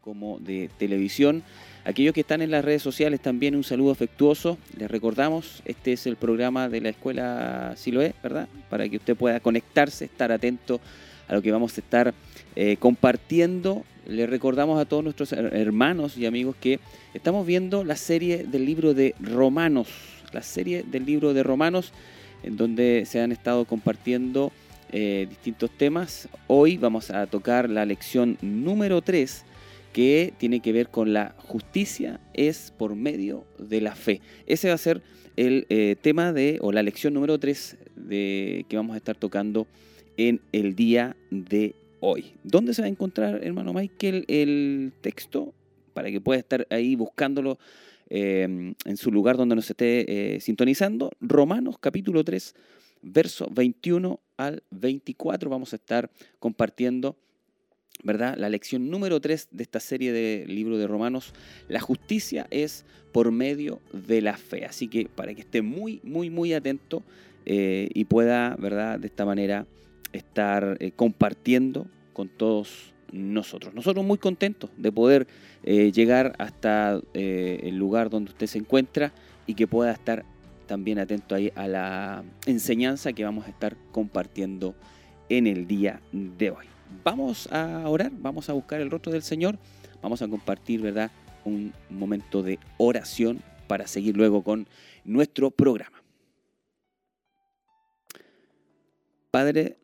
como de televisión. Aquellos que están en las redes sociales también un saludo afectuoso. Les recordamos, este es el programa de la Escuela Siloé, ¿verdad? Para que usted pueda conectarse, estar atento a lo que vamos a estar eh, compartiendo. Les recordamos a todos nuestros hermanos y amigos que estamos viendo la serie del libro de Romanos, la serie del libro de Romanos, en donde se han estado compartiendo eh, distintos temas. Hoy vamos a tocar la lección número 3 que tiene que ver con la justicia es por medio de la fe. Ese va a ser el eh, tema de, o la lección número 3 de, que vamos a estar tocando en el día de hoy. ¿Dónde se va a encontrar, hermano Michael, el texto? Para que pueda estar ahí buscándolo eh, en su lugar donde nos esté sintonizando. Romanos capítulo 3, verso 21 al 24 vamos a estar compartiendo, ¿verdad? La lección número 3 de esta serie de libro de Romanos. La justicia es por medio de la fe. Así que para que esté muy, muy, muy atento eh, y pueda, ¿verdad? De esta manera estar eh, compartiendo con todos nosotros. Nosotros muy contentos de poder eh, llegar hasta el lugar donde usted se encuentra y que pueda estar también atento ahí a la enseñanza que vamos a estar compartiendo en el día de hoy. Vamos a orar, vamos a buscar el rostro del Señor, vamos a compartir, ¿verdad? Un momento de oración para seguir luego con nuestro programa. Padre,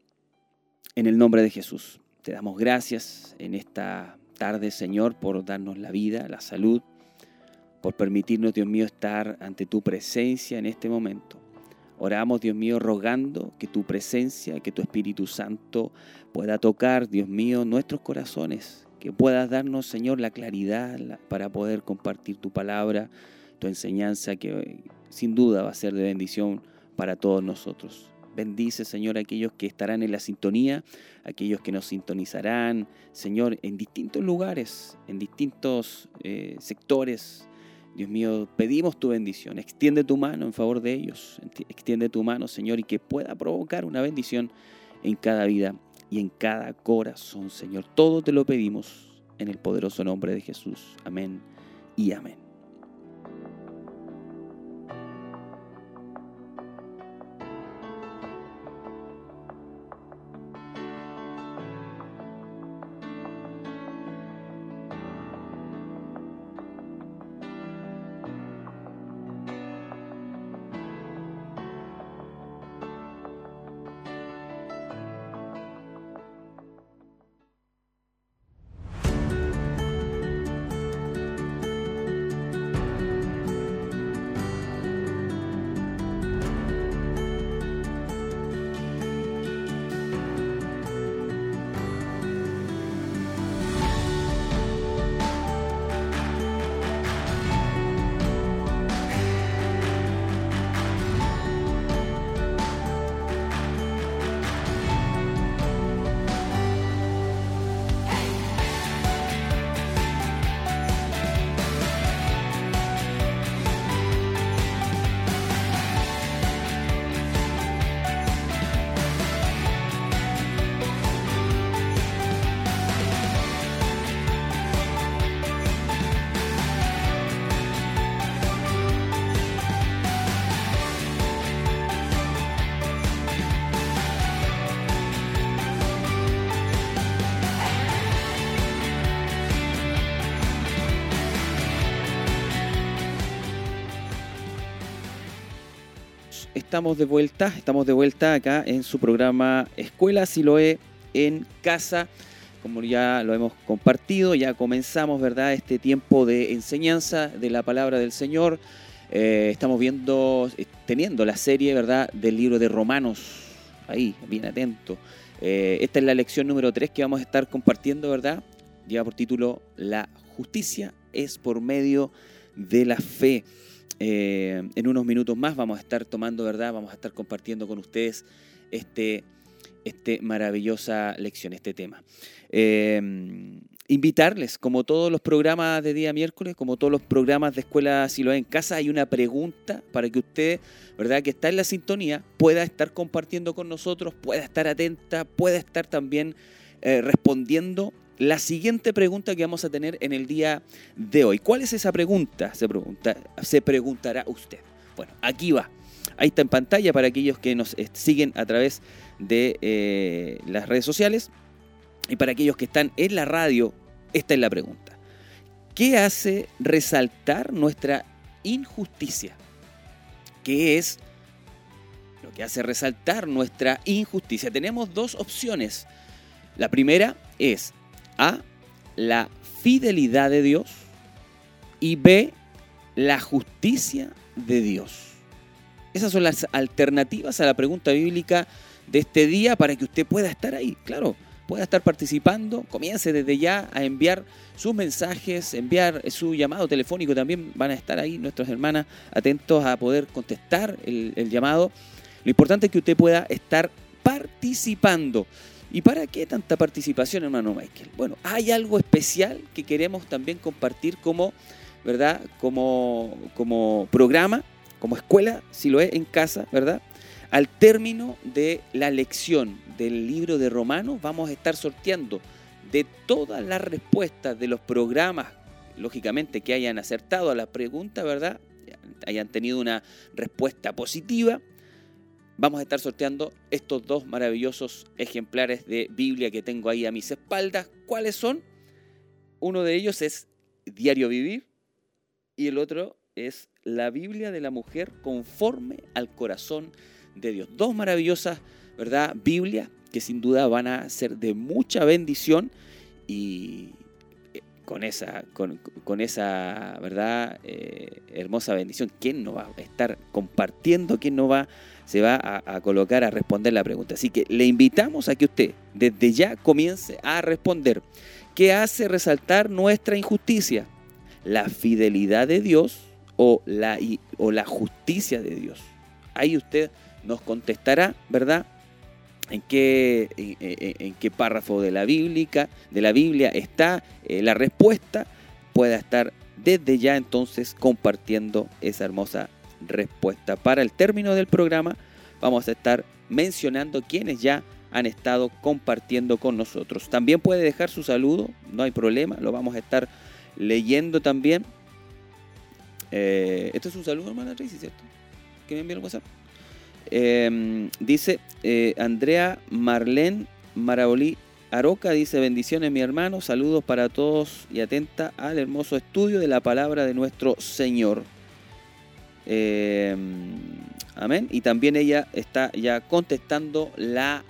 en el nombre de Jesús, te damos gracias en esta tarde, Señor, por darnos la vida, la salud, por permitirnos, Dios mío, estar ante tu presencia en este momento. Oramos, Dios mío, rogando que tu presencia, que tu Espíritu Santo pueda tocar, Dios mío, nuestros corazones, que puedas darnos, Señor, la claridad para poder compartir tu palabra, tu enseñanza, que sin duda va a ser de bendición para todos nosotros. Bendice, Señor, aquellos que estarán en la sintonía, aquellos que nos sintonizarán, Señor, en distintos lugares, en distintos eh, sectores Dios mío, pedimos tu bendición. Extiende tu mano en favor de ellos. Extiende tu mano, Señor, y que pueda provocar una bendición en cada vida y en cada corazón, Señor. Todo te lo pedimos en el poderoso nombre de Jesús. Amén y amén. Estamos de vuelta, estamos de vuelta acá en su programa Escuela Siloé en casa. Como ya lo hemos compartido, ya comenzamos, ¿verdad?, este tiempo de enseñanza de la palabra del Señor. Eh, estamos viendo, eh, teniendo la serie, ¿verdad?, del libro de Romanos. Ahí, bien atento. Eh, esta es la lección número 3 que vamos a estar compartiendo, ¿verdad? Lleva por título La justicia es por medio de la fe. Eh, en unos minutos más vamos a estar tomando, ¿verdad? Vamos a estar compartiendo con ustedes este, este maravillosa lección, este tema. Eh, invitarles, como todos los programas de día miércoles, como todos los programas de Escuela Siloé en Casa, hay una pregunta para que usted, ¿verdad? Que está en la sintonía, pueda estar compartiendo con nosotros, pueda estar atenta, pueda estar también eh, respondiendo la siguiente pregunta que vamos a tener en el día de hoy. ¿Cuál es esa pregunta? Se, pregunta, se preguntará usted. Bueno, aquí va. Ahí está en pantalla para aquellos que nos eh, siguen a través de eh, las redes sociales. Y para aquellos que están en la radio, esta es la pregunta. ¿Qué hace resaltar nuestra injusticia? ¿Qué es lo que hace resaltar nuestra injusticia? Tenemos dos opciones. La primera es A, la fidelidad de Dios y B, la justicia de Dios. Esas son las alternativas a la pregunta bíblica de este día para que usted pueda estar ahí, claro, pueda estar participando. Comience desde ya a enviar sus mensajes, enviar su llamado telefónico. También van a estar ahí nuestras hermanas atentos a poder contestar el, el llamado. Lo importante es que usted pueda estar participando. ¿Y para qué tanta participación, hermano Michael? Bueno, hay algo especial que queremos también compartir como, ¿verdad? Como, como programa como escuela, si lo es en casa, ¿verdad? Al término de la lección del libro de Romanos, vamos a estar sorteando de todas las respuestas de los programas, lógicamente, que hayan acertado a la pregunta, ¿verdad? Hayan tenido una respuesta positiva. Vamos a estar sorteando estos dos maravillosos ejemplares de Biblia que tengo ahí a mis espaldas. ¿Cuáles son? Uno de ellos es Diario Vivir y el otro es la Biblia de la mujer conforme al corazón de Dios. Dos maravillosas, ¿verdad? Biblias que sin duda van a ser de mucha bendición y con esa, con, esa ¿verdad? Eh, hermosa bendición, ¿quién no va a estar compartiendo? ¿Quién no va, se va a, a colocar a responder la pregunta? Así que le invitamos a que usted desde ya comience a responder. ¿Qué hace resaltar nuestra injusticia? La fidelidad de Dios o la, o la justicia de Dios. Ahí usted nos contestará, ¿verdad? En qué, párrafo de la, bíblica, de la Biblia está eh, la respuesta. Pueda estar desde ya entonces compartiendo esa hermosa respuesta. Para el término del programa vamos a estar mencionando quienes ya han estado compartiendo con nosotros. También puede dejar su saludo, no hay problema, lo vamos a estar leyendo también eh, esto es un saludo, hermana Tracy, ¿cierto? Que me envió el WhatsApp. Em, dice eh, Andrea Marlene Marabolí Aroca, dice bendiciones mi hermano, saludos para todos y atenta al hermoso estudio de la palabra de nuestro Señor. Em, amén. Y también ella está ya contestando la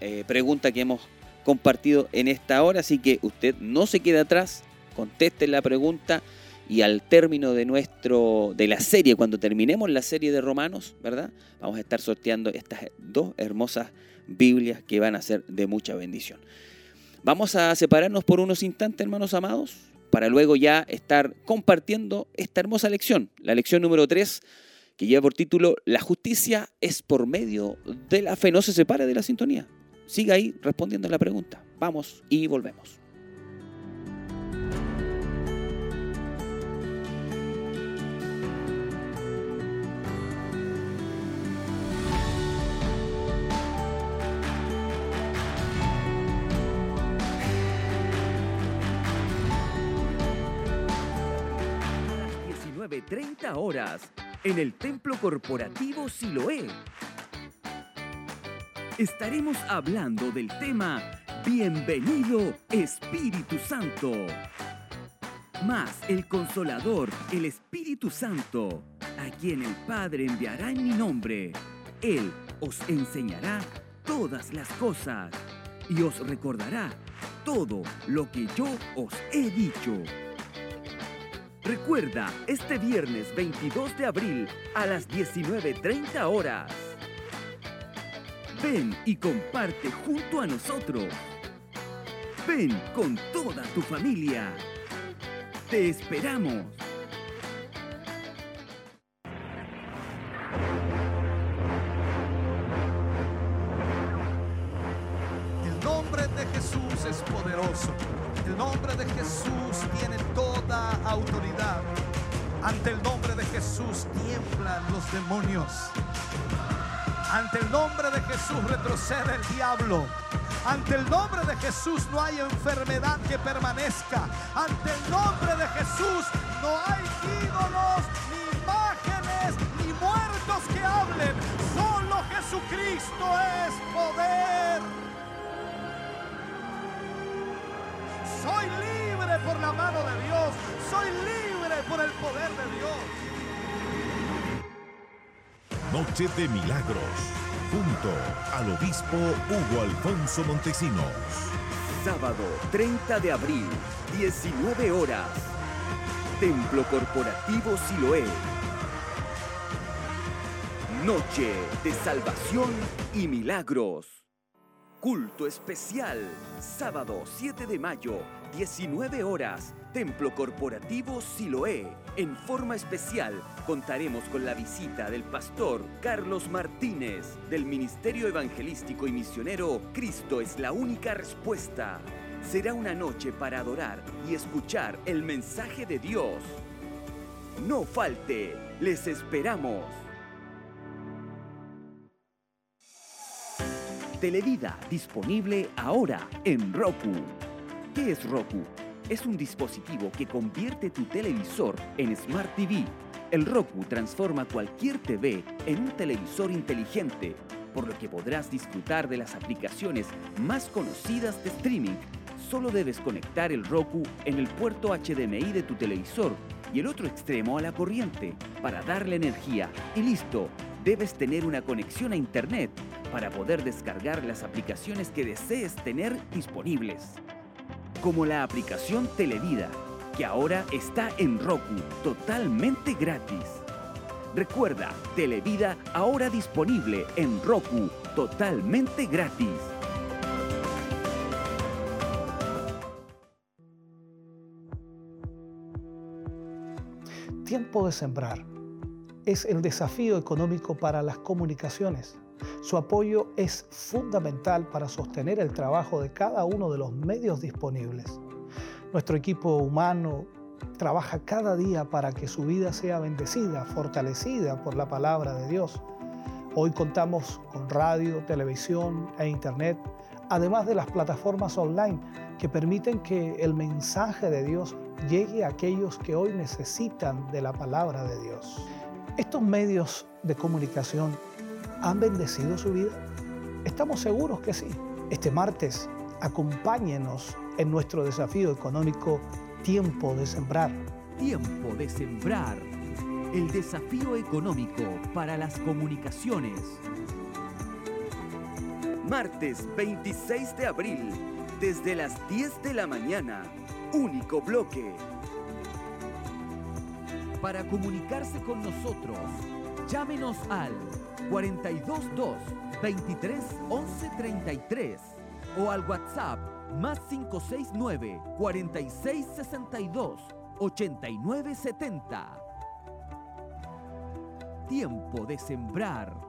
eh, pregunta que hemos compartido en esta hora, así que usted no se quede atrás, conteste la pregunta y al término de nuestro de la serie, cuando terminemos la serie de Romanos, ¿verdad? Vamos a estar sorteando estas dos hermosas Biblias que van a ser de mucha bendición. Vamos a separarnos por unos instantes, hermanos amados, para luego ya estar compartiendo esta hermosa lección, la lección número 3, que lleva por título La justicia es por medio de la fe. No se separe de la sintonía. Siga ahí respondiendo la pregunta. Vamos y volvemos. De 30 horas en el Templo Corporativo Siloé. Estaremos hablando del tema Bienvenido Espíritu Santo. Más el Consolador, el Espíritu Santo, a quien el Padre enviará en mi nombre. Él os enseñará todas las cosas y os recordará todo lo que yo os he dicho. Recuerda, este viernes 22 de abril a las 19.30 horas. Ven y comparte junto a nosotros. Ven con toda tu familia. Te esperamos. Demonios. Ante el nombre de Jesús retrocede el diablo. Ante el nombre de Jesús no hay enfermedad que permanezca. Ante el nombre de Jesús no hay ídolos, ni imágenes, ni muertos que hablen. Solo Jesucristo es poder. Soy libre por la mano de Dios. Soy libre por el poder de Dios. Noche de Milagros, junto al obispo Hugo Alfonso Montesinos. Sábado 30 de abril, 19 horas. Templo Corporativo Siloé. Noche de salvación y milagros. Culto especial, sábado 7 de mayo, 19 horas, Templo Corporativo Siloé. En forma especial, contaremos con la visita del pastor Carlos Martínez, del Ministerio Evangelístico y Misionero Cristo es la única respuesta. Será una noche para adorar y escuchar el mensaje de Dios. No falte, les esperamos. Televida disponible ahora en Roku. ¿Qué es Roku? Es un dispositivo que convierte tu televisor en Smart TV. El Roku transforma cualquier TV en un televisor inteligente, por lo que podrás disfrutar de las aplicaciones más conocidas de streaming. Solo debes conectar el Roku en el puerto HDMI de tu televisor y el otro extremo a la corriente para darle energía y listo. Debes tener una conexión a Internet para poder descargar las aplicaciones que desees tener disponibles. Como la aplicación Televida, que ahora está en Roku totalmente gratis. Recuerda, Televida ahora disponible en Roku totalmente gratis. Tiempo de sembrar es el desafío económico para las comunicaciones. Su apoyo es fundamental para sostener el trabajo de cada uno de los medios disponibles. Nuestro equipo humano trabaja cada día para que su vida sea bendecida, fortalecida por la palabra de Dios. Hoy contamos con radio, televisión e internet, además de las plataformas online que permiten que el mensaje de Dios llegue a aquellos que hoy necesitan de la palabra de Dios. Estos medios de comunicación han bendecido su vida? Estamos seguros que sí. Este martes, acompáñenos en nuestro desafío económico Tiempo de Sembrar. Tiempo de Sembrar. El desafío económico para las comunicaciones. Martes 26 de abril, desde las 10 de la mañana. Único bloque. Para comunicarse con nosotros, llámenos al 422 23 11 33 o al WhatsApp más 569 46 62 89 70. Tiempo de sembrar.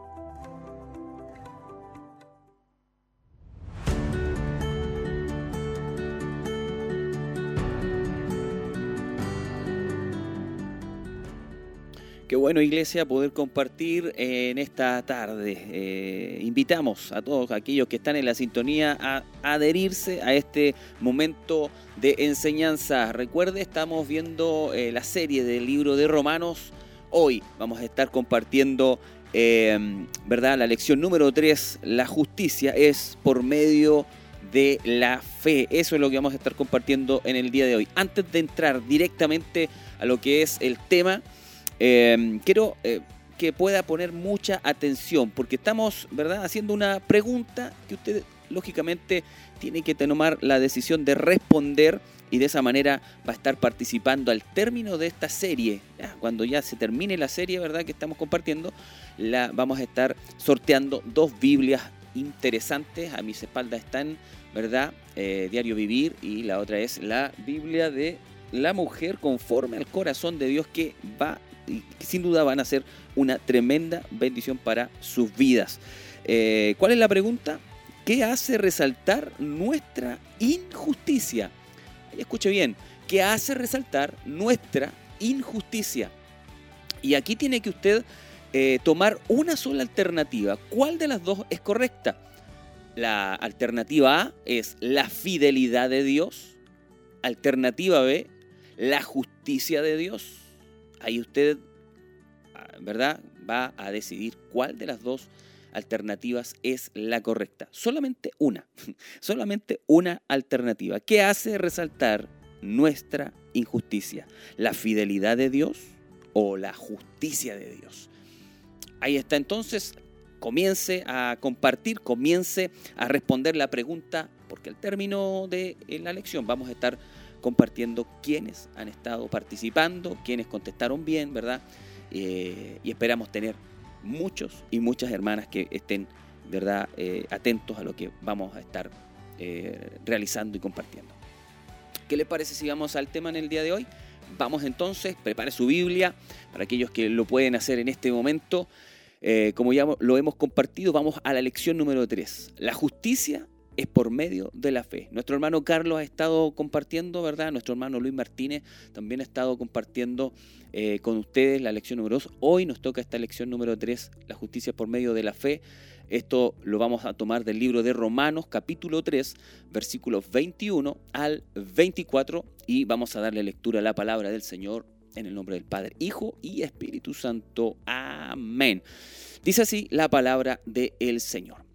Qué bueno, Iglesia, poder compartir en esta tarde. Eh, invitamos a todos aquellos que están en la sintonía a adherirse a este momento de enseñanza. Recuerde, estamos viendo eh, la serie del libro de Romanos. Hoy vamos a estar compartiendo, eh, ¿verdad? La lección número 3, la justicia es por medio de la fe. Eso es lo que vamos a estar compartiendo en el día de hoy. Antes de entrar directamente a lo que es el tema, Em, quiero eh, que pueda poner mucha atención porque estamos ¿verdad? haciendo una pregunta que usted lógicamente tiene que tomar la decisión de responder y de esa manera va a estar participando al término de esta serie. Cuando ya se termine la serie ¿verdad? que estamos compartiendo, la, vamos a estar sorteando dos Biblias interesantes. A mis espaldas están, ¿verdad? Eh, Diario Vivir y la otra es la Biblia de la mujer conforme al corazón de Dios que va y sin duda van a ser una tremenda bendición para sus vidas. Eh, ¿Cuál es la pregunta? ¿Qué hace resaltar nuestra injusticia? escuche bien, ¿qué hace resaltar nuestra injusticia? Y aquí tiene que usted eh, tomar una sola alternativa. ¿Cuál de las dos es correcta? La alternativa A es la fidelidad de Dios. Alternativa B, la justicia de Dios. Ahí usted, ah, ¿verdad? Va a decidir cuál de las dos alternativas es la correcta. Solamente una, solamente una alternativa que hace resaltar nuestra injusticia, la fidelidad de Dios o la justicia de Dios. Ahí está entonces, comience a compartir, comience a responder la pregunta, porque al término de la lección vamos a estar compartiendo quiénes han estado participando, quiénes contestaron bien, ¿verdad? Eh, y esperamos tener muchos y muchas hermanas que estén, ¿verdad?, eh, atentos a lo que vamos a estar eh, realizando y compartiendo. ¿Qué les parece si vamos al tema en el día de hoy? Vamos entonces, prepare su Biblia para aquellos que lo pueden hacer en este momento. Como ya lo hemos compartido, vamos a la lección número 3. La justicia es por medio de la fe. Nuestro hermano Carlos ha estado compartiendo, ¿verdad? Nuestro hermano Luis Martínez también ha estado compartiendo eh, con ustedes la lección número 2. Hoy nos toca esta lección número 3, la justicia por medio de la fe. Esto lo vamos a tomar del libro de Romanos capítulo 3, versículos 21 al 24 y vamos a darle lectura a la palabra del Señor en el nombre del Padre, Hijo y Espíritu Santo. Amén. Dice así la palabra del Señor.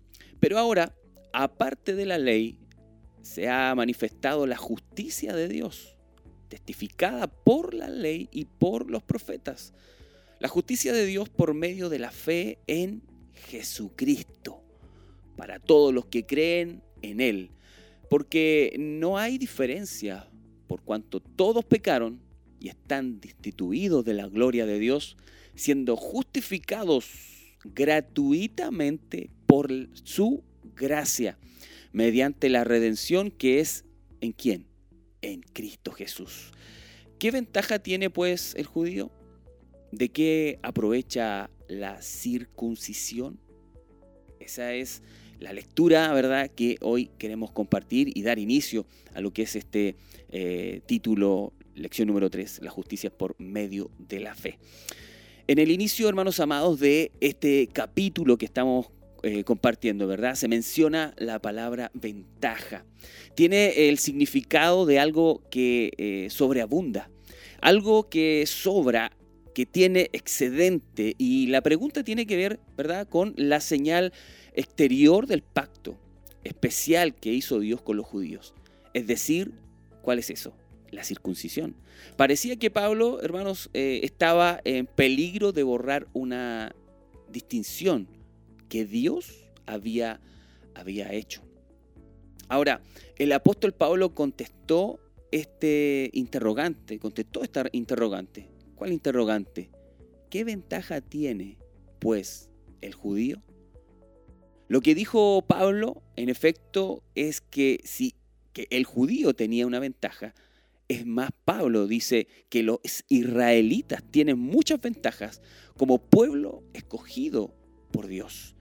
Pero ahora, aparte de la ley, se ha manifestado la justicia de Dios, testificada por la ley y por los profetas. La justicia de Dios por medio de la fe en Jesucristo, para todos los que creen en Él, porque no hay diferencia, por cuanto todos pecaron y están destituidos de la gloria de Dios, siendo justificados gratuitamente por su gracia, mediante la redención que es en quién? En Cristo Jesús. ¿Qué ventaja tiene pues el judío? ¿De qué aprovecha la circuncisión? Esa es la lectura, ¿verdad?, que hoy queremos compartir y dar inicio a lo que es este eh, título, lección número 3, la justicia por medio de la fe. En el inicio, hermanos amados, de este capítulo que estamos eh, compartiendo, ¿verdad? Se menciona la palabra ventaja. Tiene el significado de algo que eh, sobreabunda, algo que sobra, que tiene excedente. Y la pregunta tiene que ver, ¿verdad?, con la señal exterior del pacto especial que hizo Dios con los judíos. Es decir, ¿cuál es eso? La circuncisión. Parecía que Pablo, hermanos, eh, estaba en peligro de borrar una distinción que Dios había, había hecho. Ahora, el apóstol Pablo contestó este interrogante, contestó esta interrogante. ¿Cuál interrogante? ¿Qué ventaja tiene, pues, el judío lo que dijo Pablo, en efecto, es que si que el judío tenía una ventaja, es más, Pablo dice que los israelitas tienen muchas ventajas como pueblo escogido por Dios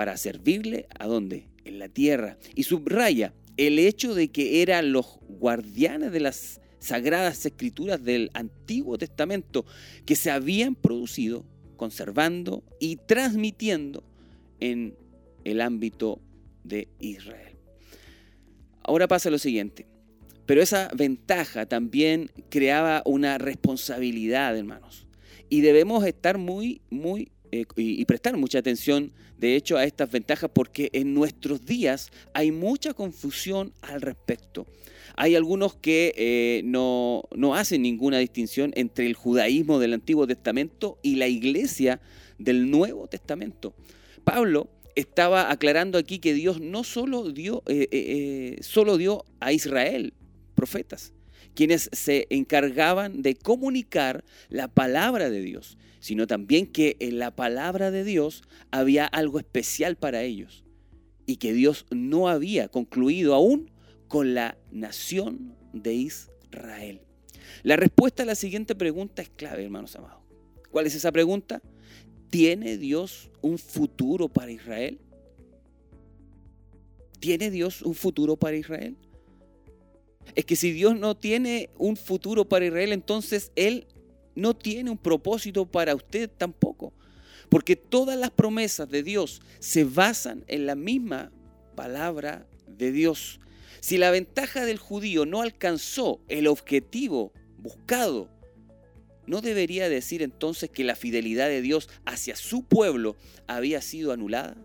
para servirle a dónde? En la tierra. Y subraya el hecho de que eran los guardianes de las sagradas escrituras del Antiguo Testamento que se habían producido, conservando y transmitiendo en el ámbito de Israel. Ahora pasa lo siguiente, pero esa ventaja también creaba una responsabilidad, hermanos, y debemos estar muy, muy eh, y, prestar mucha atención, de hecho, a estas ventajas porque en nuestros días hay mucha confusión al respecto. Hay algunos que eh, no, no hacen ninguna distinción entre el judaísmo del Antiguo Testamento y la iglesia del Nuevo Testamento. Pablo estaba aclarando aquí que Dios no solo dio, eh, solo dio a Israel profetas, quienes se encargaban de comunicar la palabra de Dios, sino también que en la palabra de Dios había algo especial para ellos y que Dios no había concluido aún con la nación de Israel. La respuesta a la siguiente pregunta es clave, hermanos amados. ¿Cuál es esa pregunta? ¿Tiene Dios un futuro para Israel? ¿Tiene Dios un futuro para Israel? Es que si Dios no tiene un futuro para Israel, entonces Él no tiene un propósito para usted tampoco. Porque todas las promesas de Dios se basan en la misma palabra de Dios. Si la ventaja del judío no alcanzó el objetivo buscado, ¿no debería decir entonces que la fidelidad de Dios hacia su pueblo había sido anulada?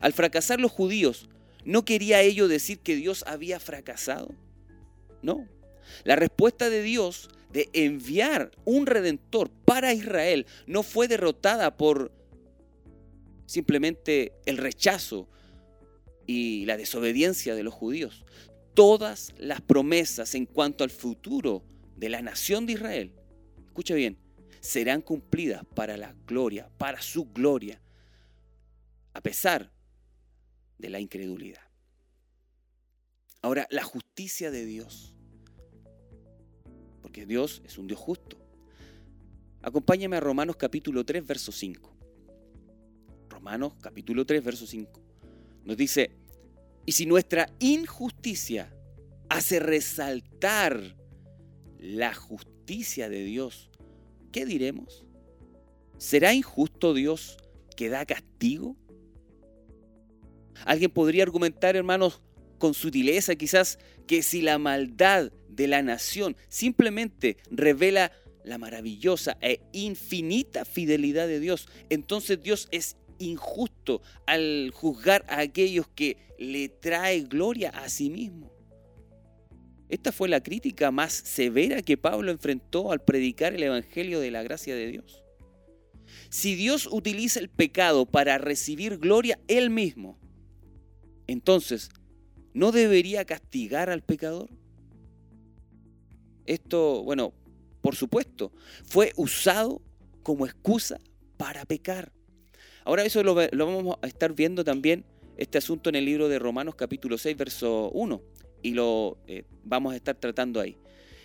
Al fracasar los judíos, ¿no quería ello decir que Dios había fracasado? No. La respuesta de Dios de enviar un redentor para Israel no fue derrotada por simplemente el rechazo y la desobediencia de los judíos. Todas las promesas en cuanto al futuro de la nación de Israel, escucha bien, serán cumplidas para la gloria, para su gloria, a pesar de la incredulidad. Ahora, la justicia de Dios porque Dios es un Dios justo. Acompáñame a Romanos capítulo 3, verso 5. Romanos capítulo 3, verso 5. Nos dice, y si nuestra injusticia hace resaltar la justicia de Dios, ¿qué diremos? ¿Será injusto Dios que da castigo? Alguien podría argumentar, hermanos, con sutileza quizás, que si la maldad de la nación simplemente revela la maravillosa e infinita fidelidad de Dios, entonces Dios es injusto al juzgar a aquellos que le trae gloria a sí mismo. Esta fue la crítica más severa que Pablo enfrentó al predicar el Evangelio de la gracia de Dios. Si Dios utiliza el pecado para recibir gloria él mismo, entonces, ¿no debería castigar al pecador? Esto, bueno, por supuesto, fue usado como excusa para pecar. Ahora eso lo, vamos a estar viendo también, este asunto en el libro de Romanos capítulo 6, verso 1, y lo eh, vamos a estar tratando ahí.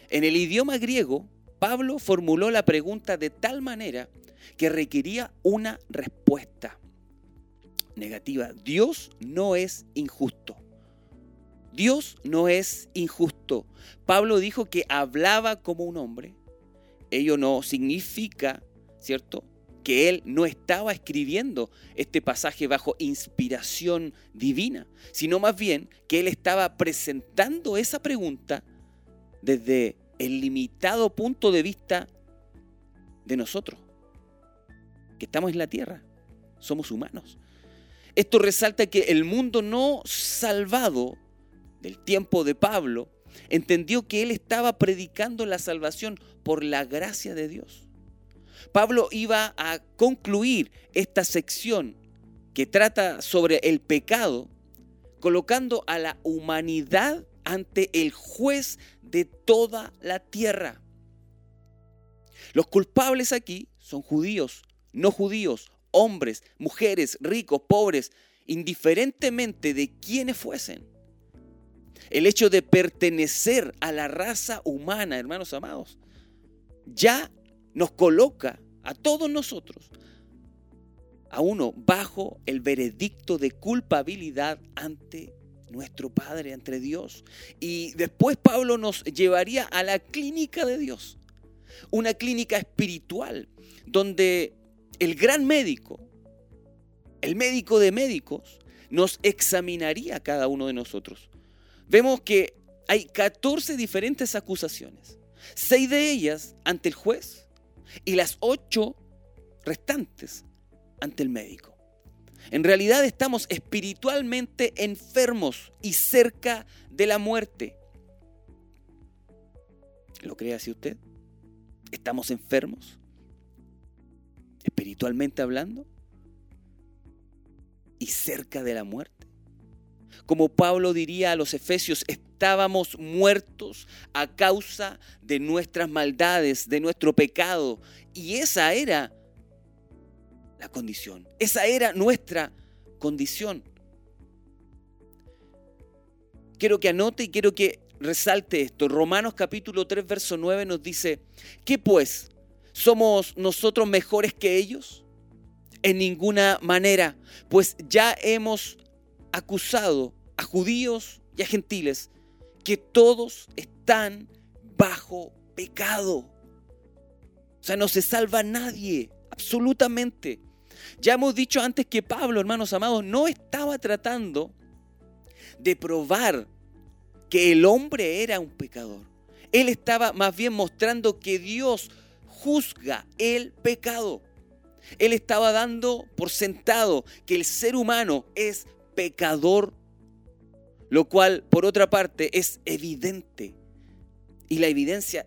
En el idioma griego, Pablo formuló la pregunta de tal manera que requería una respuesta negativa. Dios no es injusto. Dios no es injusto. Pablo dijo que hablaba como un hombre. Ello no significa, ¿cierto? Que él no estaba escribiendo este pasaje bajo inspiración divina, sino más bien que él estaba presentando esa pregunta desde el limitado punto de vista de nosotros, que estamos en la tierra, somos humanos. Esto resalta que el mundo no salvado del tiempo de Pablo, entendió que él estaba predicando la salvación por la gracia de Dios. Pablo iba a concluir esta sección que trata sobre el pecado, colocando a la humanidad ante el juez de toda la tierra. Los culpables aquí son judíos, no judíos, hombres, mujeres, ricos, pobres, indiferentemente de quienes fuesen. El hecho de pertenecer a la raza humana, hermanos amados, ya nos coloca a todos nosotros, a uno, bajo el veredicto de culpabilidad ante nuestro Padre, ante Dios. Y después Pablo nos llevaría a la clínica de Dios, una clínica espiritual, donde el gran médico, el médico de médicos, nos examinaría cada uno de nosotros vemos que hay 14 diferentes acusaciones, seis de ellas ante el juez y las ocho restantes ante el médico. En realidad estamos espiritualmente enfermos y cerca de la muerte. ¿Lo cree así usted? ¿Estamos enfermos? Espiritualmente hablando. Y cerca de la muerte. Como Pablo diría a los efesios, estábamos muertos a causa de nuestras maldades, de nuestro pecado. Y esa era la condición. Esa era nuestra condición. Quiero que anote y quiero que resalte esto. Romanos capítulo 3, verso 9 nos dice, ¿qué pues? ¿Somos nosotros mejores que ellos? En ninguna manera, pues ya hemos acusado a judíos y a gentiles que todos están bajo pecado. O sea, no se salva nadie, absolutamente. Ya hemos dicho antes que Pablo, hermanos amados, no estaba tratando de probar que el hombre era un pecador. Él estaba más bien mostrando que Dios juzga el pecado. Él estaba dando por sentado que el ser humano es pecador, lo cual por otra parte es evidente. Y la evidencia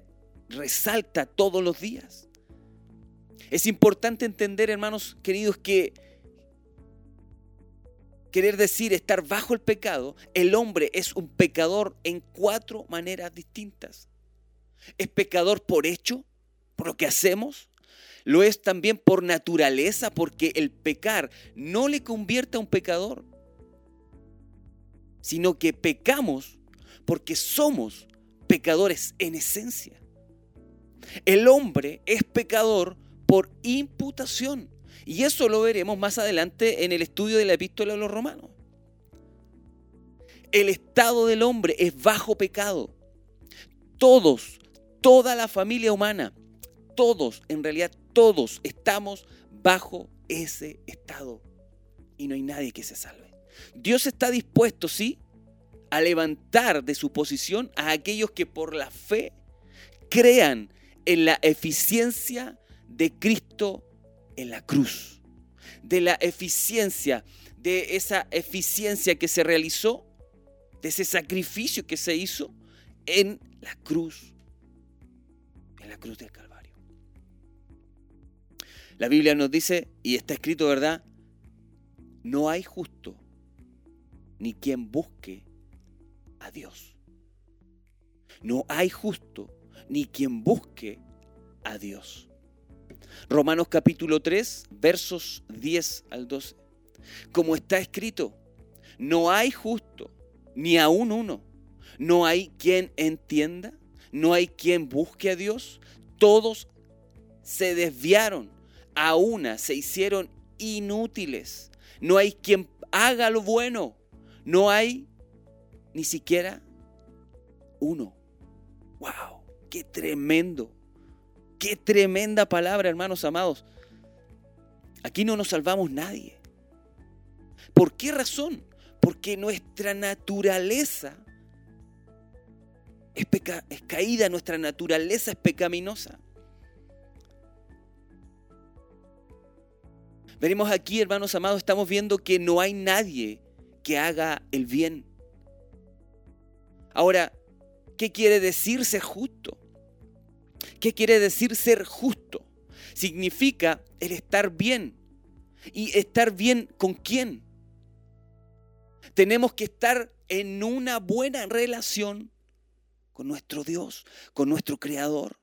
resalta todos los días. Es importante entender, hermanos queridos, que querer decir estar bajo el pecado, el hombre es un pecador en cuatro maneras distintas. Es pecador por hecho, por lo que hacemos. Lo es también por naturaleza, porque el pecar no le convierte a un pecador, sino que pecamos porque somos pecadores en esencia. El hombre es pecador por imputación. Y eso lo veremos más adelante en el estudio de la epístola de los romanos. El estado del hombre es bajo pecado. Todos, toda la familia humana, todos, en realidad todos estamos bajo ese estado. Y no hay nadie que se salve. Dios está dispuesto, sí, a levantar de su posición a aquellos que por la fe crean en la eficiencia de Cristo en la cruz, de la eficiencia, de esa eficiencia que se realizó, de ese sacrificio que se hizo en la cruz, en la cruz del Calvario. La Biblia nos dice, y está escrito, ¿verdad? No hay justo ni quien busque a Dios. No hay justo ni quien busque a Dios. Romanos capítulo 3, versos 10 al 12. Como está escrito, no hay justo, ni aún uno. No hay quien entienda, no hay quien busque a Dios. Todos se desviaron, a una se hicieron inútiles. No hay quien haga lo bueno. No hay ni siquiera uno. ¡Wow! ¡Qué tremendo! ¡Qué tremenda palabra, hermanos amados! Aquí no nos salvamos nadie. ¿Por qué razón? Porque nuestra naturaleza es, es caída, nuestra naturaleza es pecaminosa. Veremos aquí, hermanos amados, estamos viendo que no hay nadie que haga el bien. Ahora, ¿qué quiere decir ser justo? ¿Qué quiere decir ser justo? Significa el estar bien. ¿Y estar bien con quién? Tenemos que estar en una buena relación con nuestro Dios, con nuestro Creador.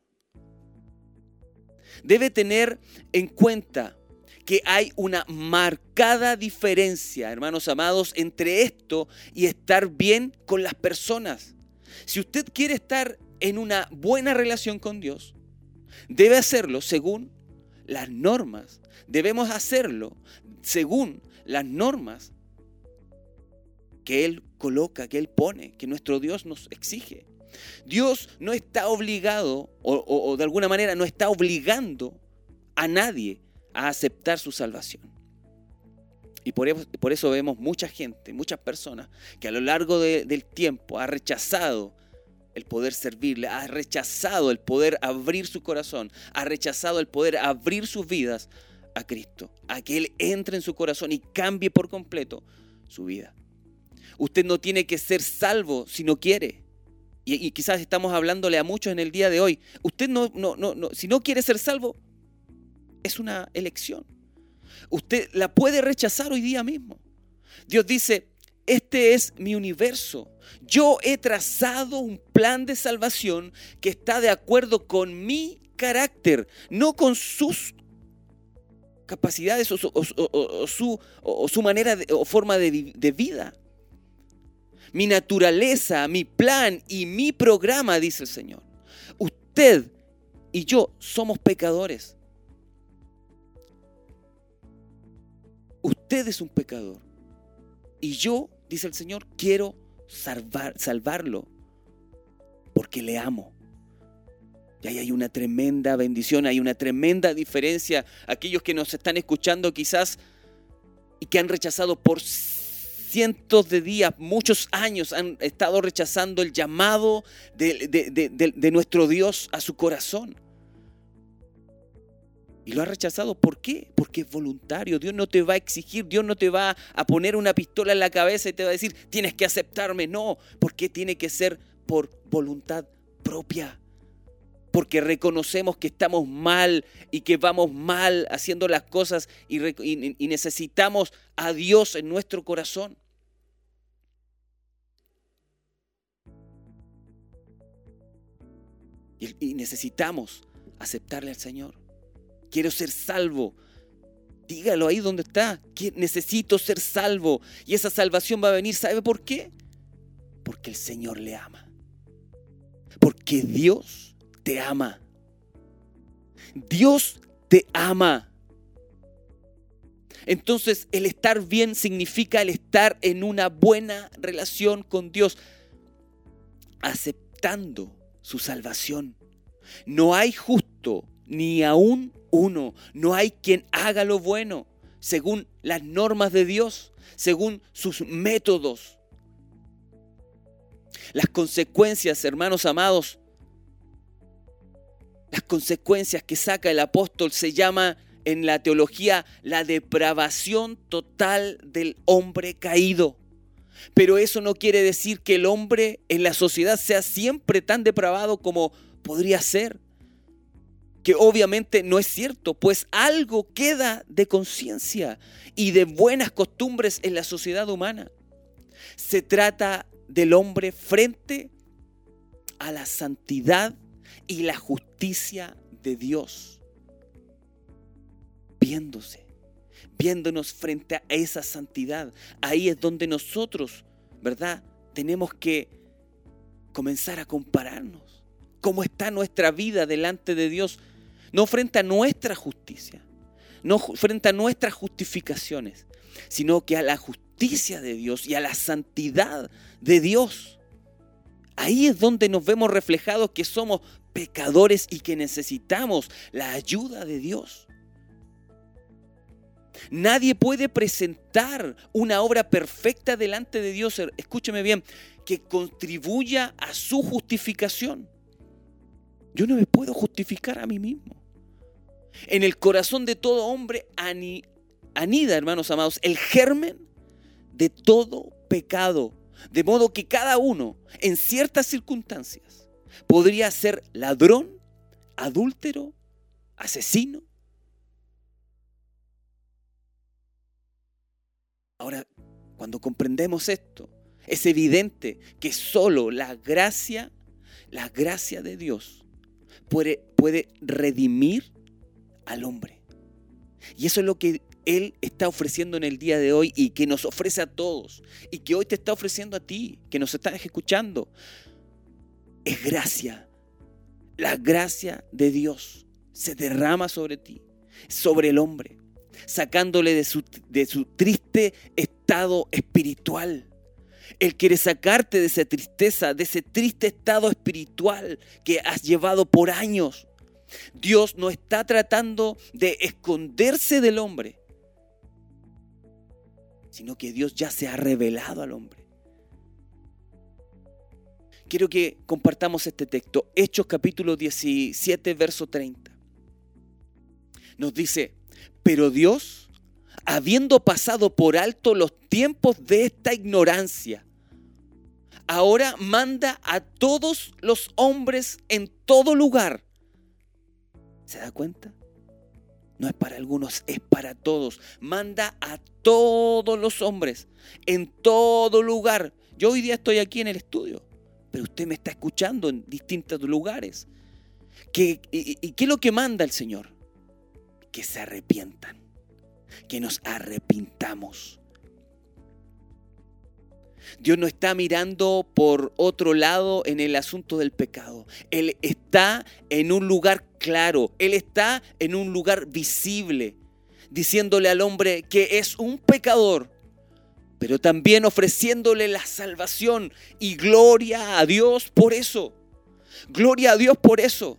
Debe tener en cuenta que hay una marcada diferencia, hermanos amados, entre esto y estar bien con las personas. Si usted quiere estar en una buena relación con Dios, debe hacerlo según las normas. Debemos hacerlo según las normas que Él coloca, que Él pone, que nuestro Dios nos exige. Dios no está obligado, o, de alguna manera no está obligando a nadie a aceptar su salvación. Y por eso, vemos mucha gente, muchas personas que a lo largo del tiempo ha rechazado el poder servirle, ha rechazado el poder abrir su corazón, ha rechazado el poder abrir sus vidas a Cristo, a que Él entre en su corazón y cambie por completo su vida. Usted no tiene que ser salvo si no quiere. Y, quizás estamos hablándole a muchos en el día de hoy. Usted no, no, no, no, si no quiere ser salvo, es una elección. Usted la puede rechazar hoy día mismo. Dios dice, este es mi universo. Yo he trazado un plan de salvación que está de acuerdo con mi carácter, no con sus capacidades o, su, manera o forma de vida. Mi naturaleza, mi plan y mi programa, dice el Señor. Usted y yo somos pecadores. Usted es un pecador. Y yo, dice el Señor, quiero salvar, salvarlo porque le amo. Y ahí hay una tremenda bendición, hay una tremenda diferencia. Aquellos que nos están escuchando quizás y que han rechazado por cientos de días, muchos años, han estado rechazando el llamado de, de nuestro Dios a su corazón. Y lo ha rechazado. ¿Por qué? Porque es voluntario. Dios no te va a exigir, Dios no te va a poner una pistola en la cabeza y te va a decir, tienes que aceptarme. No, porque tiene que ser por voluntad propia. Porque reconocemos que estamos mal y que vamos mal haciendo las cosas y, necesitamos a Dios en nuestro corazón. y necesitamos aceptarle al Señor quiero ser salvo. Dígalo ahí donde está. Necesito ser salvo. Y esa salvación va a venir. ¿Sabe por qué? Porque el Señor le ama. Porque Dios te ama. Dios te ama. Entonces el estar bien significa el estar en una buena relación con Dios, aceptando su salvación. No hay justo ni aún uno. No hay quien haga lo bueno según las normas de Dios, según sus métodos. Las consecuencias, hermanos amados, las consecuencias que saca el apóstol se llama en la teología la depravación total del hombre caído. Pero eso no quiere decir que el hombre en la sociedad sea siempre tan depravado como podría ser que obviamente no es cierto, pues algo queda de conciencia y de buenas costumbres en la sociedad humana. Se trata del hombre frente a la santidad y la justicia de Dios, viéndose, viéndonos frente a esa santidad. Ahí es donde nosotros, ¿verdad? Tenemos que comenzar a compararnos. ¿Cómo está nuestra vida delante de Dios? No frente a nuestra justicia, no frente a nuestras justificaciones, sino que a la justicia de Dios y a la santidad de Dios. Ahí es donde nos vemos reflejados que somos pecadores y que necesitamos la ayuda de Dios. Nadie puede presentar una obra perfecta delante de Dios, escúcheme bien, que contribuya a su justificación. Yo no me puedo justificar a mí mismo. En el corazón de todo hombre anida, hermanos amados, el germen de todo pecado. De modo que cada uno, en ciertas circunstancias, podría ser ladrón, adúltero, asesino. Ahora, cuando comprendemos esto, es evidente que solo la gracia, la gracia de Dios puede, puede redimir al hombre. Y eso es lo que Él está ofreciendo en el día de hoy y que nos ofrece a todos. Y que hoy te está ofreciendo a ti, que nos estás escuchando. Es gracia. La gracia de Dios se derrama sobre ti, sobre el hombre, sacándole de su, de su triste estado espiritual. Él quiere sacarte de esa tristeza, de ese triste estado espiritual que has llevado por años. Dios no está tratando de esconderse del hombre, sino que Dios ya se ha revelado al hombre. Quiero que compartamos este texto, Hechos capítulo 17, verso 30. Nos dice, pero Dios, habiendo pasado por alto los tiempos de esta ignorancia, ahora manda a todos los hombres en todo lugar ¿Se da cuenta? No es para algunos, es para todos. Manda a todos los hombres, en todo lugar. Yo hoy día estoy aquí en el estudio, pero usted me está escuchando en distintos lugares. y, ¿Y qué es lo que manda el Señor? Que se arrepientan, que nos arrepintamos Dios no está mirando por otro lado en el asunto del pecado. Él está en un lugar claro, Él está en un lugar visible, diciéndole al hombre que es un pecador, pero también ofreciéndole la salvación y gloria a Dios por eso. Gloria a Dios por eso.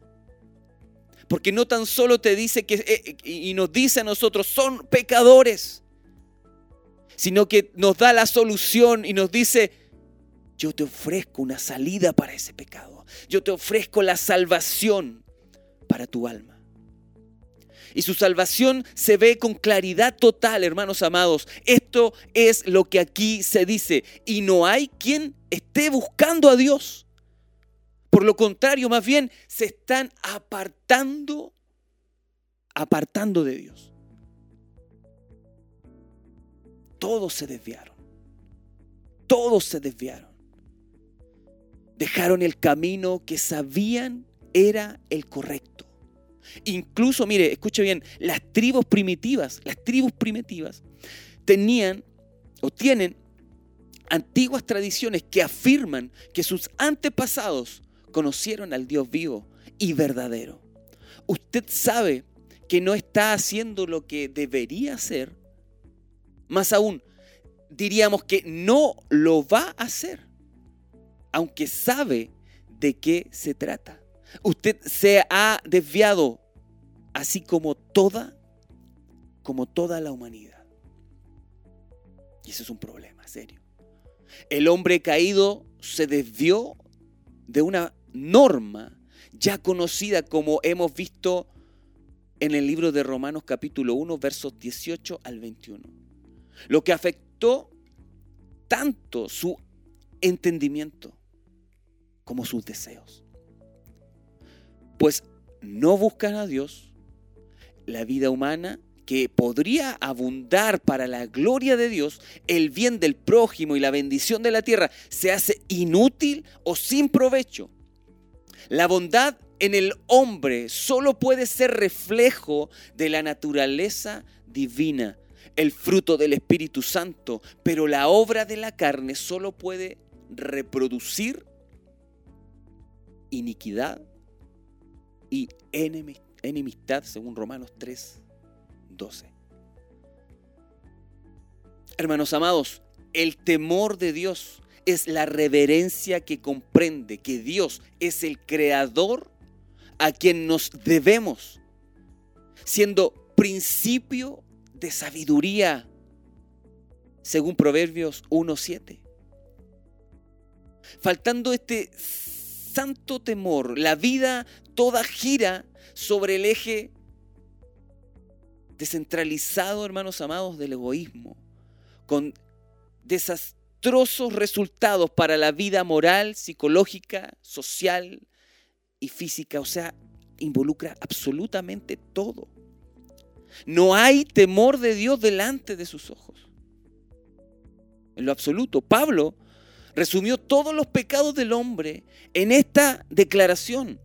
Porque no tan solo te dice que, eh, y nos dice a nosotros, son pecadores, sino que nos da la solución y nos dice, yo te ofrezco una salida para ese pecado. Yo te ofrezco la salvación para tu alma. Y su salvación se ve con claridad total, hermanos amados. Esto es lo que aquí se dice. Y no hay quien esté buscando a Dios. Por lo contrario, más bien se están apartando, apartando de Dios. Todos se desviaron. Todos se desviaron. Dejaron el camino que sabían era el correcto. Incluso, mire, escuche bien, las tribus primitivas, las tribus primitivas tenían o tienen antiguas tradiciones que afirman que sus antepasados conocieron al Dios vivo y verdadero. Usted sabe que no está haciendo lo que debería hacer, más aún, diríamos que no lo va a hacer, aunque sabe de qué se trata. Usted se ha desviado, así como toda, como toda la humanidad. Y eso es un problema serio. El hombre caído se desvió de una norma ya conocida como hemos visto en el libro de Romanos capítulo 1 versos 18 al 21. Lo que afectó tanto su entendimiento como sus deseos pues no buscan a Dios, la vida humana que podría abundar para la gloria de Dios, el bien del prójimo y la bendición de la tierra se hace inútil o sin provecho. La bondad en el hombre solo puede ser reflejo de la naturaleza divina, el fruto del Espíritu Santo, pero la obra de la carne solo puede reproducir iniquidad y enemistad, según Romanos 3, 12. Hermanos amados, el temor de Dios es la reverencia que comprende que Dios es el creador a quien nos debemos, siendo principio de sabiduría, según Proverbios 1.7. Faltando este santo temor, la vida toda gira sobre el eje descentralizado, hermanos amados, del egoísmo, con desastrosos resultados para la vida moral, psicológica, social y física. O sea, involucra absolutamente todo. No hay temor de Dios delante de sus ojos. En lo absoluto. Pablo resumió todos los pecados del hombre en esta declaración.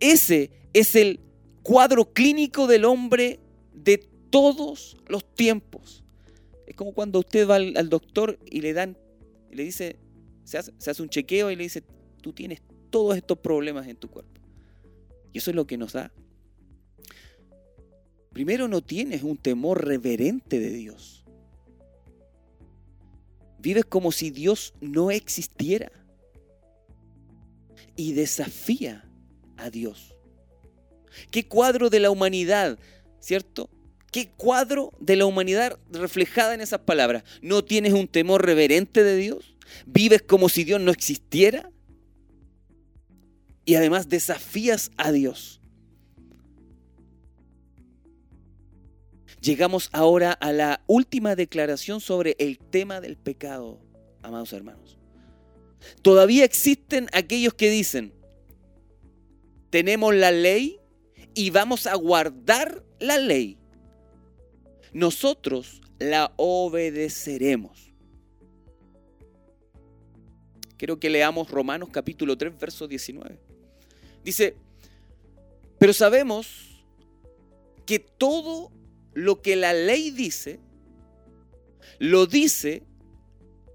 Ese es el cuadro clínico del hombre de todos los tiempos. Es como cuando usted va al, doctor y le dan, le dice, se hace, se hace un chequeo y le dice, tú tienes todos estos problemas en tu cuerpo. Y eso es lo que nos da. Primero no tienes un temor reverente de Dios. Vives como si Dios no existiera. Y desafía a Dios. ¿Qué cuadro de la humanidad, cierto? ¿Qué cuadro de la humanidad reflejada en esas palabras? ¿No tienes un temor reverente de Dios? ¿Vives como si Dios no existiera? Y además desafías a Dios. Llegamos ahora a la última declaración sobre el tema del pecado, amados hermanos. Todavía existen aquellos que dicen, tenemos la ley y vamos a guardar la ley. Nosotros la obedeceremos. Quiero que leamos Romanos capítulo 3, verso 19. Dice, pero sabemos que todo lo que la ley dice, lo dice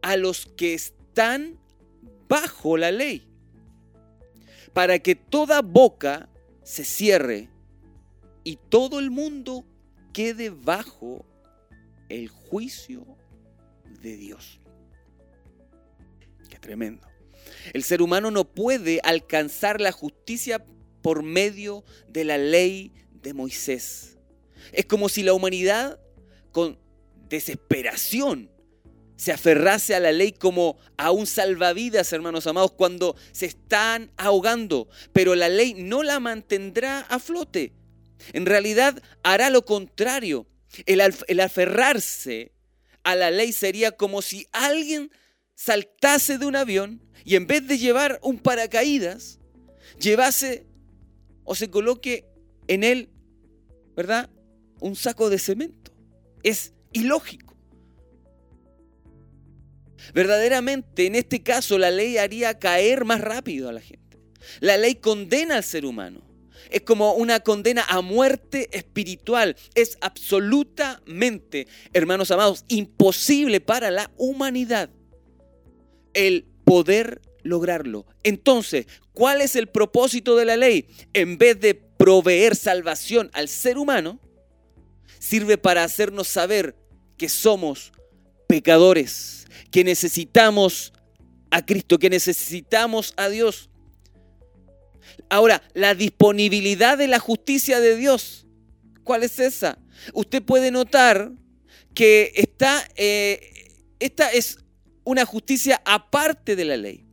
a los que están bajo la ley para que toda boca se cierre y todo el mundo quede bajo el juicio de Dios. Qué tremendo. El ser humano no puede alcanzar la justicia por medio de la ley de Moisés. Es como si la humanidad con desesperación se aferrase a la ley como a un salvavidas, hermanos amados, cuando se están ahogando, pero la ley no la mantendrá a flote. En realidad hará lo contrario. El, aferrarse a la ley sería como si alguien saltase de un avión y en vez de llevar un paracaídas, llevase o se coloque en él, ¿verdad? Un saco de cemento. Es ilógico. Verdaderamente, en este caso, la ley haría caer más rápido a la gente. La ley condena al ser humano. Es como una condena a muerte espiritual. Es absolutamente, hermanos amados, imposible para la humanidad el poder lograrlo. Entonces, ¿cuál es el propósito de la ley? En vez de proveer salvación al ser humano, sirve para hacernos saber que somos pecadores que necesitamos a Cristo, que necesitamos a Dios. Ahora, la disponibilidad de la justicia de Dios, ¿cuál es esa? Usted puede notar que está, eh, esta es una justicia aparte de la ley,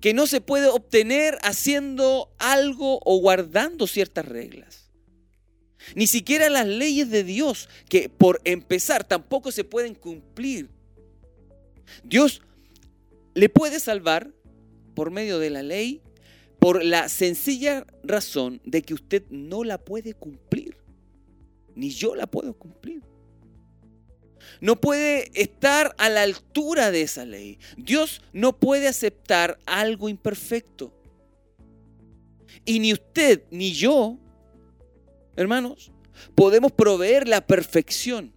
que no se puede obtener haciendo algo o guardando ciertas reglas. Ni siquiera las leyes de Dios, que por empezar tampoco se pueden cumplir. Dios le puede salvar por medio de la ley por la sencilla razón de que usted no la puede cumplir. Ni yo la puedo cumplir. No puede estar a la altura de esa ley. Dios no puede aceptar algo imperfecto. Y ni usted ni yo hermanos, podemos proveer la perfección.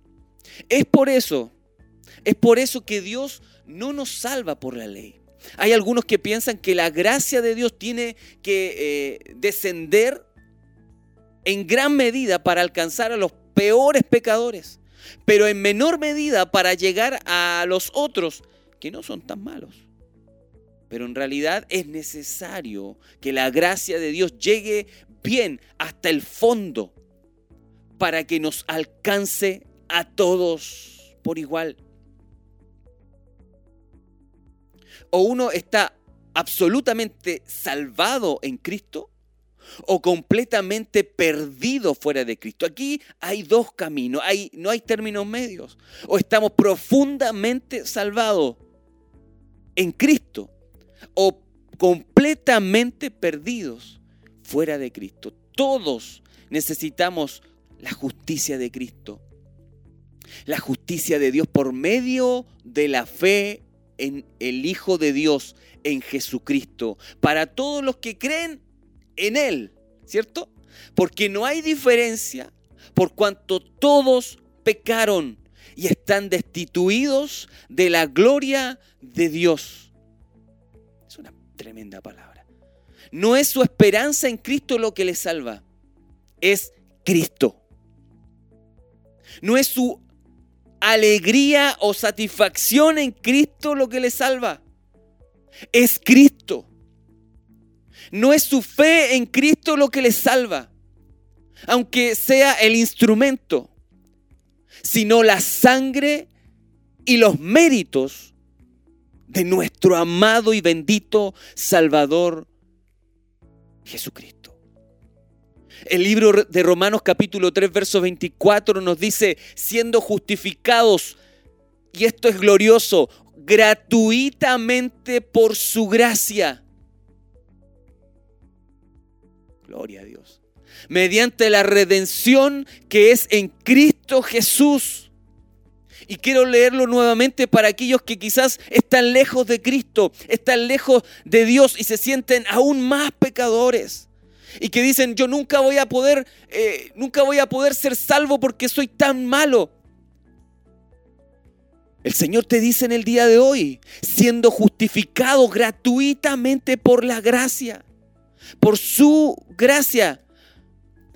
Es por eso, es por eso que Dios no nos salva por la ley. Hay algunos que piensan que la gracia de Dios tiene que eh, descender en gran medida para alcanzar a los peores pecadores, pero en menor medida para llegar a los otros que no son tan malos. Pero en realidad es necesario que la gracia de Dios llegue bien hasta el fondo para que nos alcance a todos por igual. O uno está absolutamente salvado en Cristo o completamente perdido fuera de Cristo. Aquí hay dos caminos, hay, no hay términos medios. O estamos profundamente salvados en Cristo o completamente perdidos fuera de Cristo. Todos necesitamos la justicia de Cristo. La justicia de Dios por medio de la fe en el Hijo de Dios, en Jesucristo, para todos los que creen en Él, ¿cierto? Porque no hay diferencia por cuanto todos pecaron y están destituidos de la gloria de Dios. Es una tremenda palabra. No es su esperanza en Cristo lo que le salva, es Cristo. No es su alegría o satisfacción en Cristo lo que le salva, es Cristo. No es su fe en Cristo lo que le salva, aunque sea el instrumento, sino la sangre y los méritos de nuestro amado y bendito Salvador Jesucristo. El libro de Romanos capítulo 3, verso 24 nos dice, siendo justificados, y esto es glorioso, gratuitamente por su gracia. Gloria a Dios. Mediante la redención que es en Cristo Jesús y quiero leerlo nuevamente para aquellos que quizás están lejos de Cristo, están lejos de Dios y se sienten aún más pecadores. Y que dicen, yo nunca voy a poder, eh, nunca voy a poder ser salvo porque soy tan malo. El Señor te dice en el día de hoy, siendo justificado gratuitamente por la gracia, por su gracia,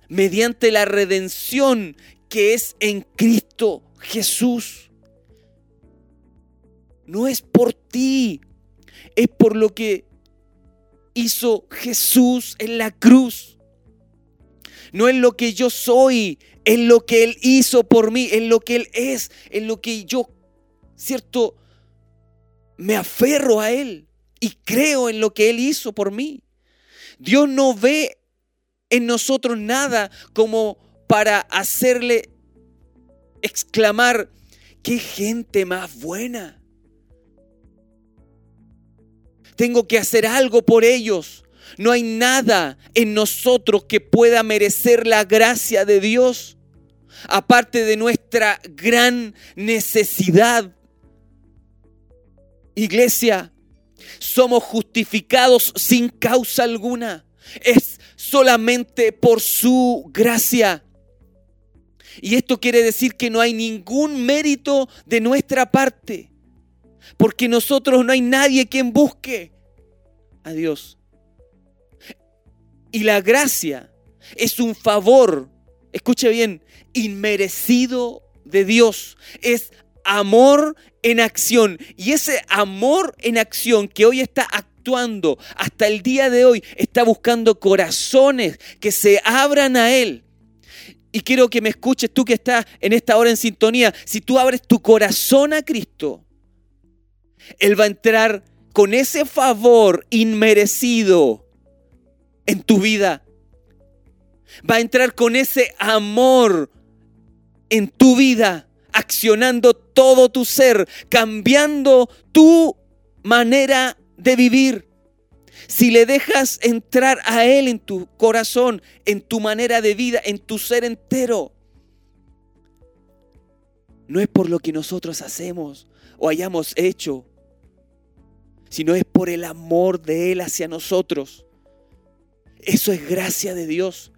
mediante la redención que es en Cristo Jesús. No es por ti, es por lo que hizo Jesús en la cruz. No es lo que yo soy, es lo que Él hizo por mí, es lo que Él es, es lo que yo, ¿cierto? Me aferro a Él y creo en lo que Él hizo por mí. Dios no ve en nosotros nada como para hacerle exclamar, qué gente más buena. Tengo que hacer algo por ellos. No hay nada en nosotros que pueda merecer la gracia de Dios, aparte de nuestra gran necesidad. Iglesia, somos justificados sin causa alguna. Es solamente por su gracia. Y esto quiere decir que no hay ningún mérito de nuestra parte. Porque nosotros no hay nadie quien busque a Dios. Y la gracia es un favor, escuche bien, inmerecido de Dios. Es amor en acción. Y ese amor en acción que hoy está actuando hasta el día de hoy, está buscando corazones que se abran a Él. Y quiero que me escuches tú que estás en esta hora en sintonía. Si tú abres tu corazón a Cristo, Él va a entrar con ese favor inmerecido en tu vida. Va a entrar con ese amor en tu vida, accionando todo tu ser, cambiando tu manera de vivir. Si le dejas entrar a Él en tu corazón, en tu manera de vida, en tu ser entero, no es por lo que nosotros hacemos o hayamos hecho, sino es por el amor de Él hacia nosotros. Eso es gracia de Dios.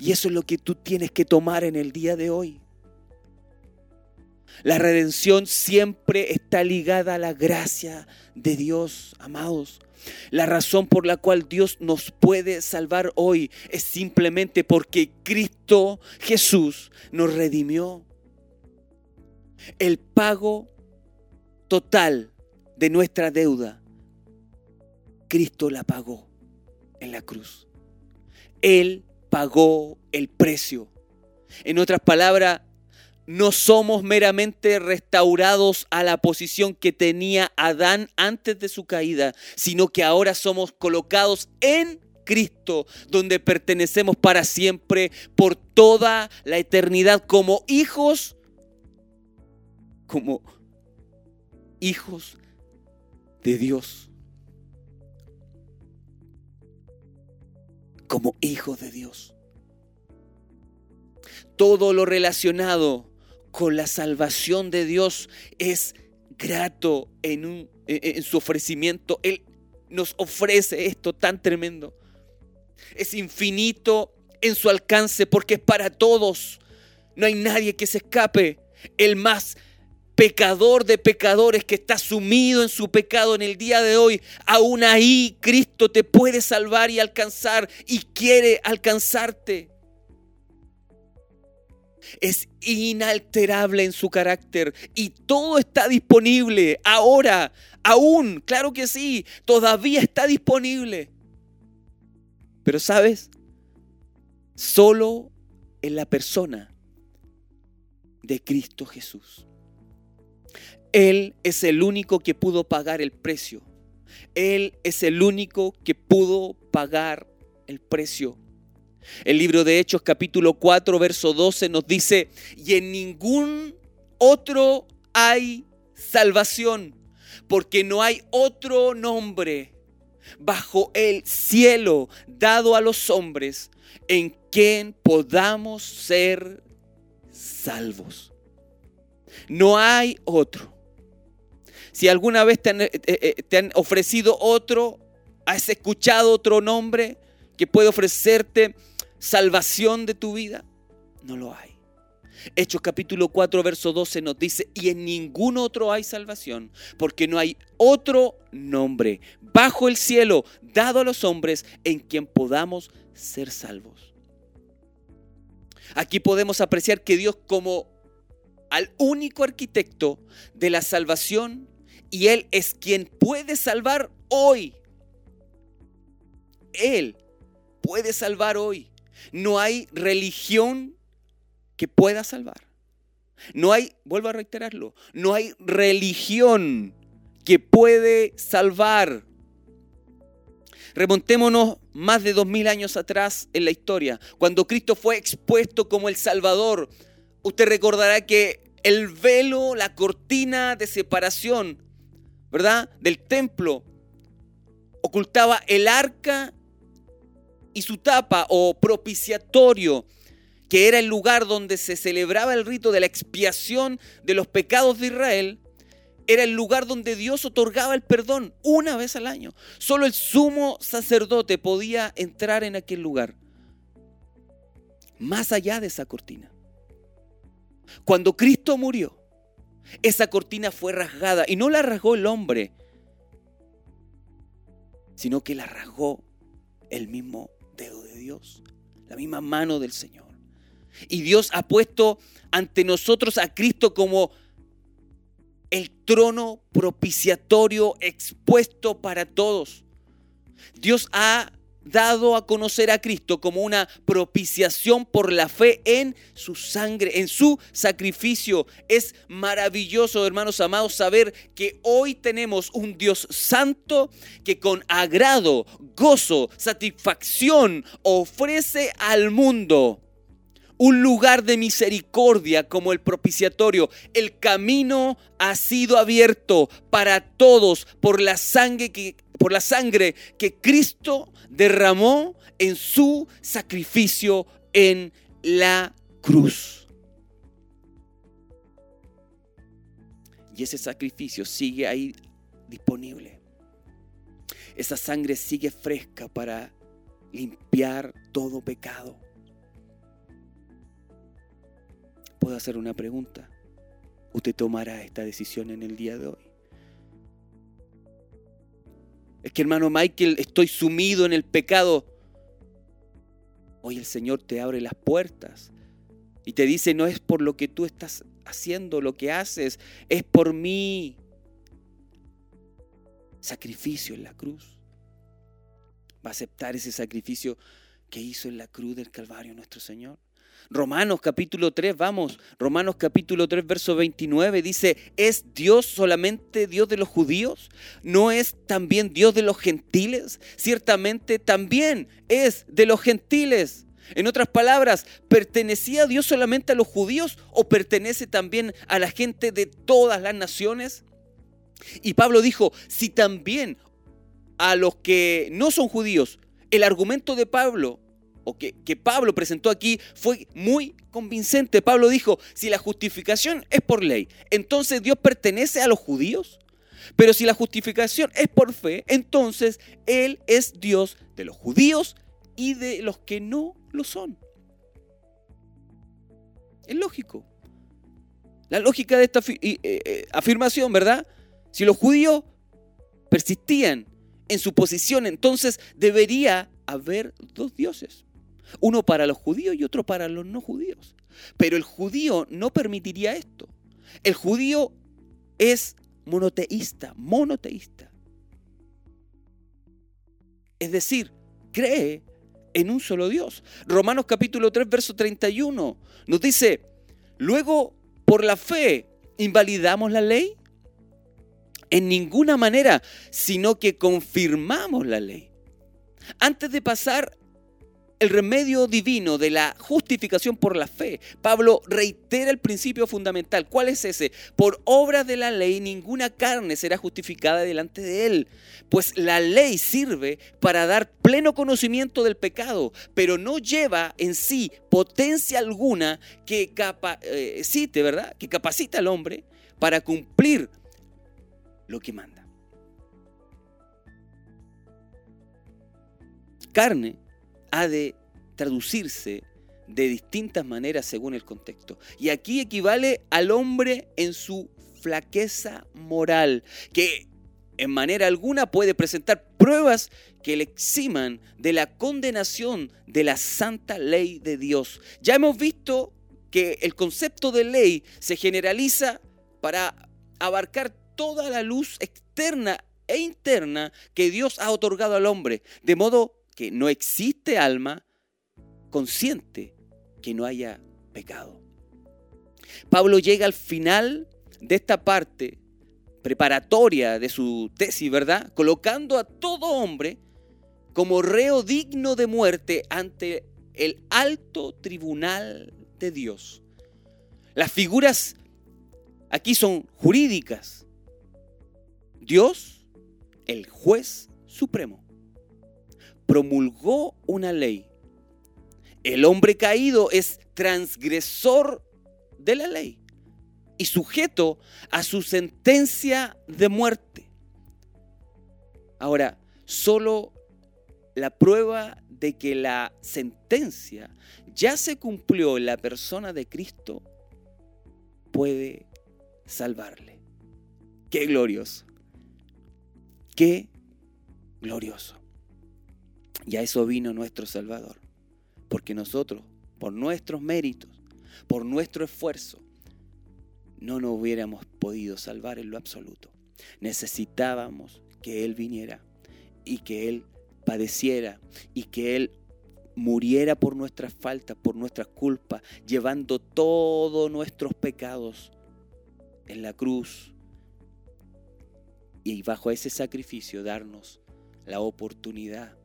Y eso es lo que tú tienes que tomar en el día de hoy. La redención siempre está ligada a la gracia de Dios, amados. La razón por la cual Dios nos puede salvar hoy es simplemente porque Cristo Jesús nos redimió. El pago total de nuestra deuda, Cristo la pagó en la cruz. Él pagó el precio. En otras palabras, no somos meramente restaurados a la posición que tenía Adán antes de su caída, sino que ahora somos colocados en Cristo, donde pertenecemos para siempre, por toda la eternidad, como hijos, como hijos de Dios. Como hijos de Dios. Todo lo relacionado con la salvación de Dios es grato en, su ofrecimiento. Él nos ofrece esto tan tremendo. Es infinito en su alcance porque es para todos. No hay nadie que se escape. El más pecador de pecadores que está sumido en su pecado en el día de hoy, aún ahí Cristo te puede salvar y alcanzar y quiere alcanzarte es inalterable en su carácter y todo está disponible ahora, aún, claro que sí, todavía está disponible. Pero sabes, solo en la persona de Cristo Jesús. Él es el único que pudo pagar el precio. Él es el único que pudo pagar el precio el libro de Hechos capítulo 4, verso 12 nos dice, y en ningún otro hay salvación, porque no hay otro nombre bajo el cielo dado a los hombres en quien podamos ser salvos. No hay otro. Si alguna vez te han, eh, eh, te han ofrecido otro, has escuchado otro nombre que puede ofrecerte salvación de tu vida? No lo hay. Hechos capítulo 4, verso 12 nos dice, y en ningún otro hay salvación, porque no hay otro nombre bajo el cielo dado a los hombres en quien podamos ser salvos. Aquí podemos apreciar que Dios como al único arquitecto de la salvación, y Él es quien puede salvar hoy. Él puede salvar hoy. No hay religión que pueda salvar. No hay, vuelvo a reiterarlo, no hay religión que puede salvar. Remontémonos más de dos mil años atrás en la historia, cuando Cristo fue expuesto como el Salvador. Usted recordará que el velo, la cortina de separación, ¿verdad? Del templo, ocultaba el arca y su tapa o propiciatorio, que era el lugar donde se celebraba el rito de la expiación de los pecados de Israel, era el lugar donde Dios otorgaba el perdón una vez al año. Solo el sumo sacerdote podía entrar en aquel lugar, más allá de esa cortina. Cuando Cristo murió, esa cortina fue rasgada y no la rasgó el hombre, sino que la rasgó el mismo de Dios, la misma mano del Señor. Y Dios ha puesto ante nosotros a Cristo como el trono propiciatorio expuesto para todos. Dios ha dado a conocer a Cristo como una propiciación por la fe en su sangre, en su sacrificio. Es maravilloso, hermanos amados, saber que hoy tenemos un Dios santo que con agrado, gozo, satisfacción ofrece al mundo un lugar de misericordia como el propiciatorio. El camino ha sido abierto para todos por la sangre que, por la sangre que Cristo derramó en su sacrificio en la cruz. Y ese sacrificio sigue ahí disponible. Esa sangre sigue fresca para limpiar todo pecado. Puedo hacer una pregunta. ¿Usted tomará esta decisión en el día de hoy? Es que hermano Michael, estoy sumido en el pecado. Hoy el Señor te abre las puertas y te dice, no es por lo que tú estás haciendo, lo que haces, es por mí. Sacrificio en la cruz. Va a aceptar ese sacrificio que hizo en la cruz del Calvario nuestro Señor. Romanos capítulo 3, vamos, Romanos capítulo 3, verso 29 dice, ¿es Dios solamente Dios de los judíos? ¿No es también Dios de los gentiles? Ciertamente también es de los gentiles. En otras palabras, ¿pertenecía Dios solamente a los judíos o pertenece también a la gente de todas las naciones? Y Pablo dijo, si también a los que no son judíos, el argumento de Pablo que, que Pablo presentó aquí fue muy convincente. Pablo dijo, si la justificación es por ley, entonces Dios pertenece a los judíos. Pero si la justificación es por fe, entonces Él es Dios de los judíos y de los que no lo son. Es lógico. La lógica de esta eh, eh, afirmación, ¿verdad? Si los judíos persistían en su posición, entonces debería haber dos dioses. Uno para los judíos y otro para los no judíos. Pero el judío no permitiría esto. El judío es monoteísta, monoteísta. Es decir, cree en un solo Dios. Romanos capítulo 3, verso 31 nos dice, luego por la fe invalidamos la ley. En ninguna manera, sino que confirmamos la ley. Antes de pasar el remedio divino de la justificación por la fe. Pablo reitera el principio fundamental. ¿Cuál es ese? Por obra de la ley ninguna carne será justificada delante de él, pues la ley sirve para dar pleno conocimiento del pecado, pero no lleva en sí potencia alguna que capacite, eh, ¿verdad? Que capacita al hombre para cumplir lo que manda. Carne ha de traducirse de distintas maneras según el contexto. Y aquí equivale al hombre en su flaqueza moral, que en manera alguna puede presentar pruebas que le eximan de la condenación de la santa ley de Dios. Ya hemos visto que el concepto de ley se generaliza para abarcar toda la luz externa e interna que Dios ha otorgado al hombre, de modo que no existe alma consciente que no haya pecado. Pablo llega al final de esta parte preparatoria de su tesis, ¿verdad? Colocando a todo hombre como reo digno de muerte ante el alto tribunal de Dios. Las figuras aquí son jurídicas. Dios, el juez supremo, promulgó una ley. El hombre caído es transgresor de la ley y sujeto a su sentencia de muerte. Ahora, solo la prueba de que la sentencia ya se cumplió en la persona de Cristo puede salvarle. Qué glorioso. Qué glorioso. Y a eso vino nuestro Salvador. Porque nosotros, por nuestros méritos, por nuestro esfuerzo, no nos hubiéramos podido salvar en lo absoluto. Necesitábamos que Él viniera y que Él padeciera y que Él muriera por nuestras faltas, por nuestras culpas, llevando todos nuestros pecados en la cruz. Y bajo ese sacrificio darnos la oportunidad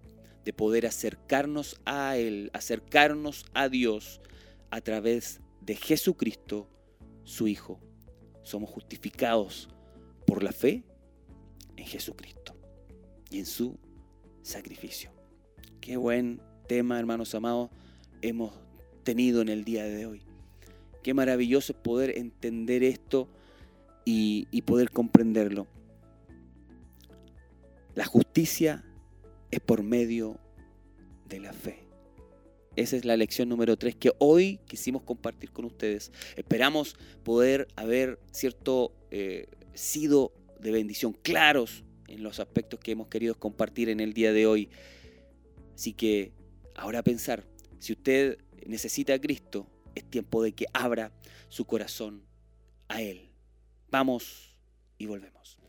de poder acercarnos a Él, acercarnos a Dios a través de Jesucristo, su Hijo. Somos justificados por la fe en Jesucristo y en su sacrificio. Qué buen tema, hermanos amados, hemos tenido en el día de hoy. Qué maravilloso poder entender esto y, y poder comprenderlo. La justicia es por medio de la fe. Esa es la lección número 3 que hoy quisimos compartir con ustedes. Esperamos poder haber cierto eh, sido de bendición claros en los aspectos que hemos querido compartir en el día de hoy. Así que ahora pensar, si usted necesita a Cristo, es tiempo de que abra su corazón a Él. Vamos y volvemos.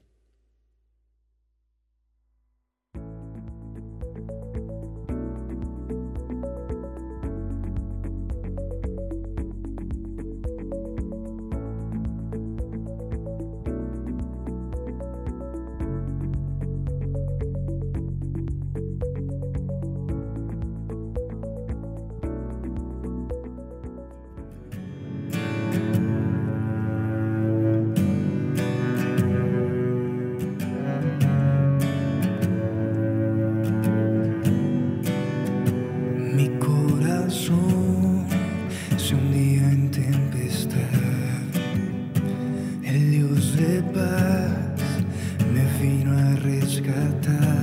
sepas, me vino a rescatar.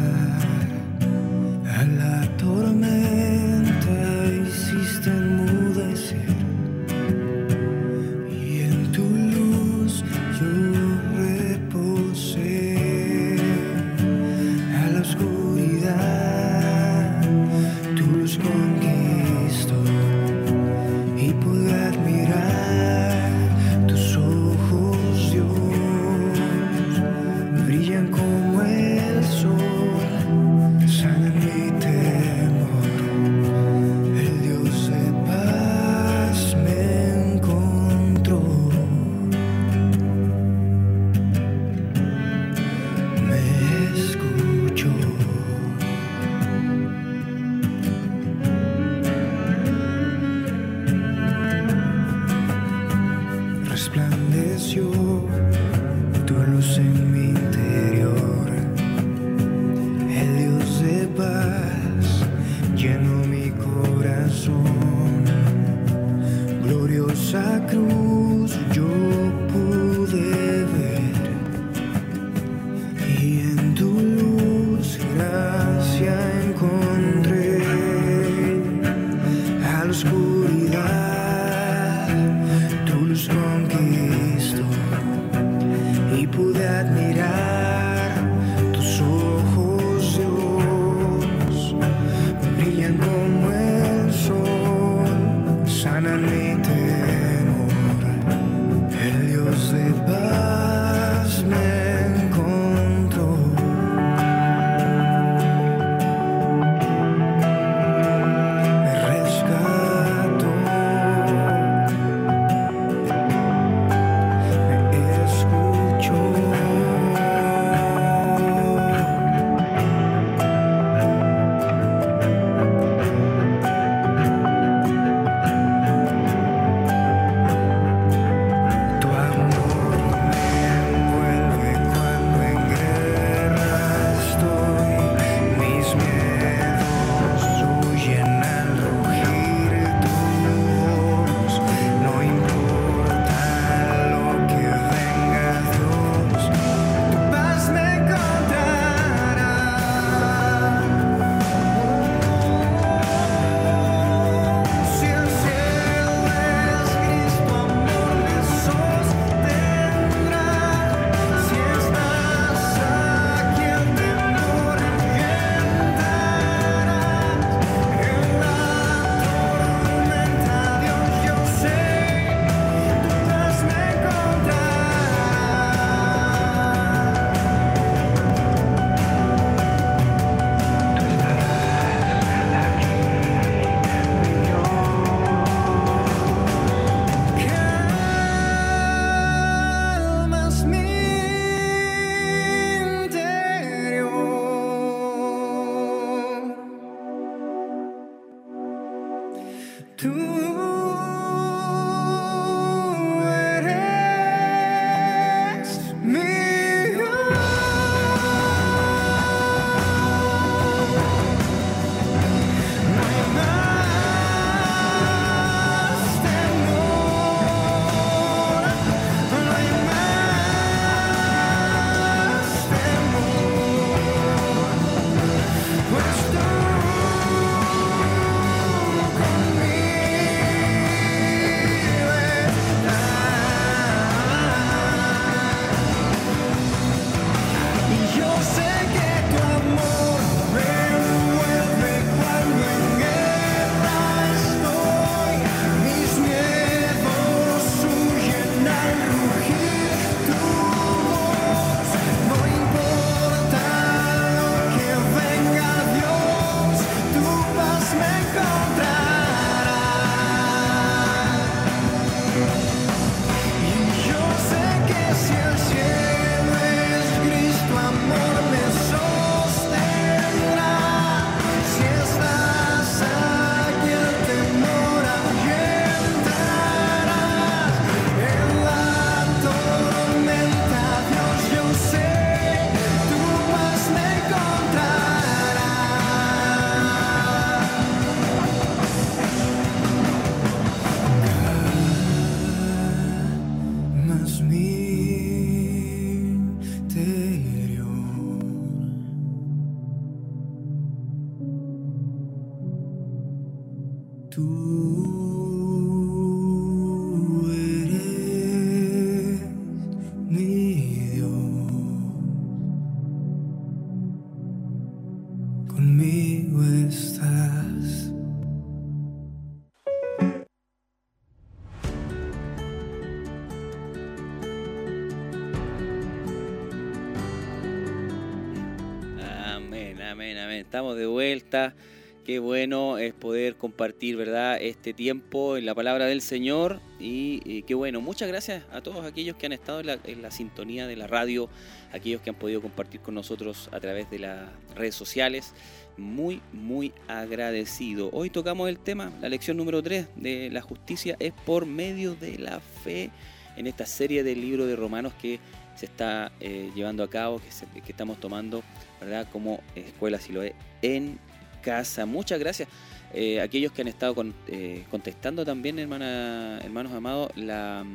Qué bueno es poder compartir, ¿verdad?, este tiempo en la palabra del Señor. Y, qué bueno, muchas gracias a todos aquellos que han estado en la, sintonía de la radio, aquellos que han podido compartir con nosotros a través de las redes sociales. Muy, muy agradecido. Hoy tocamos el tema, la lección número 3 de la justicia es por medio de la fe en esta serie del libro de Romanos que se está eh, llevando a cabo, que, que estamos tomando ¿verdad? Como escuela si lo es en casa. Muchas gracias. Eh, aquellos que han estado eh, contestando también, hermana, hermanos amados, la,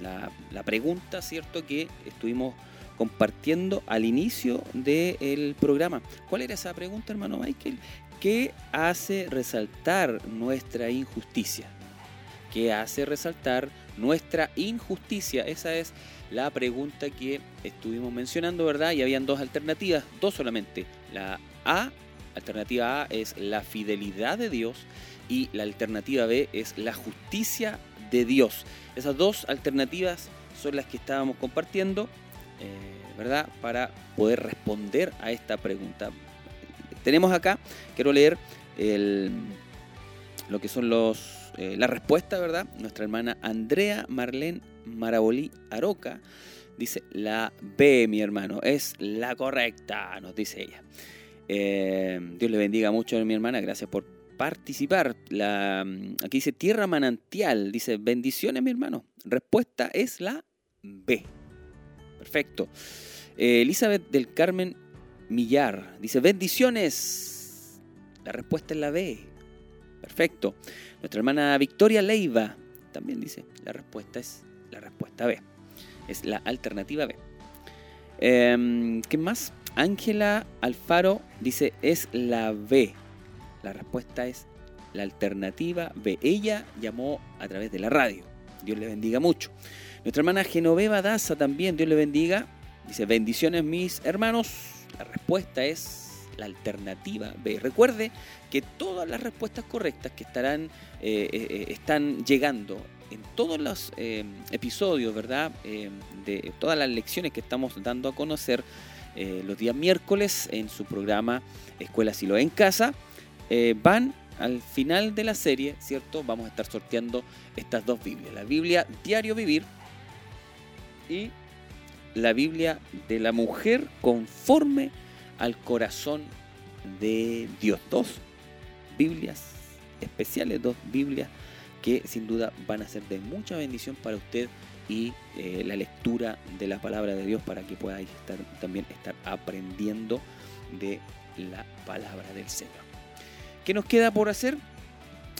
la, pregunta, ¿cierto? Que estuvimos compartiendo al inicio del programa. ¿Cuál era esa pregunta, hermano Michael? ¿Qué hace resaltar nuestra injusticia? ¿Qué hace resaltar nuestra injusticia? Esa es la pregunta que estuvimos mencionando, ¿verdad? Y habían dos alternativas, dos solamente. La A, alternativa A es la fidelidad de Dios y la alternativa B es la justicia de Dios. Esas dos alternativas son las que estábamos compartiendo, eh, ¿verdad? Para poder responder a esta pregunta. Tenemos acá, quiero leer lo que son los, eh, la respuesta, ¿verdad? Nuestra hermana Andrea Marlene Marabolí Aroca. Dice, la B, mi hermano, es la correcta, nos dice ella. Eh, Dios le bendiga mucho a mi hermana, gracias por participar. Aquí dice tierra manantial, dice bendiciones mi hermano. Respuesta es la B. Perfecto. Eh, Elizabeth del Carmen Millar dice bendiciones. La respuesta es la B. Perfecto. Nuestra hermana Victoria Leiva también dice la respuesta es la respuesta B. Es la alternativa B. Em, ¿Qué más? Ángela Alfaro dice es la B. La respuesta es la alternativa B. Ella llamó a través de la radio. Dios le bendiga mucho. Nuestra hermana Genoveva Daza también, Dios le bendiga. Dice, bendiciones mis hermanos. La respuesta es la alternativa B. Recuerde que todas las respuestas correctas que estarán, eh, eh, eh, están llegando en todos los episodios, ¿verdad? De todas las lecciones que estamos dando a conocer eh, los días miércoles en su programa Escuela Silo en Casa, van al final de la serie, ¿cierto? Vamos a estar sorteando estas dos Biblias. La Biblia Diario Vivir y la Biblia de la mujer conforme al corazón de Dios. Dos Biblias especiales, dos Biblias que sin duda van a ser de mucha bendición para usted y eh, la lectura de la palabra de Dios para que pueda estar, también estar aprendiendo de la palabra del Señor. ¿Qué nos queda por hacer?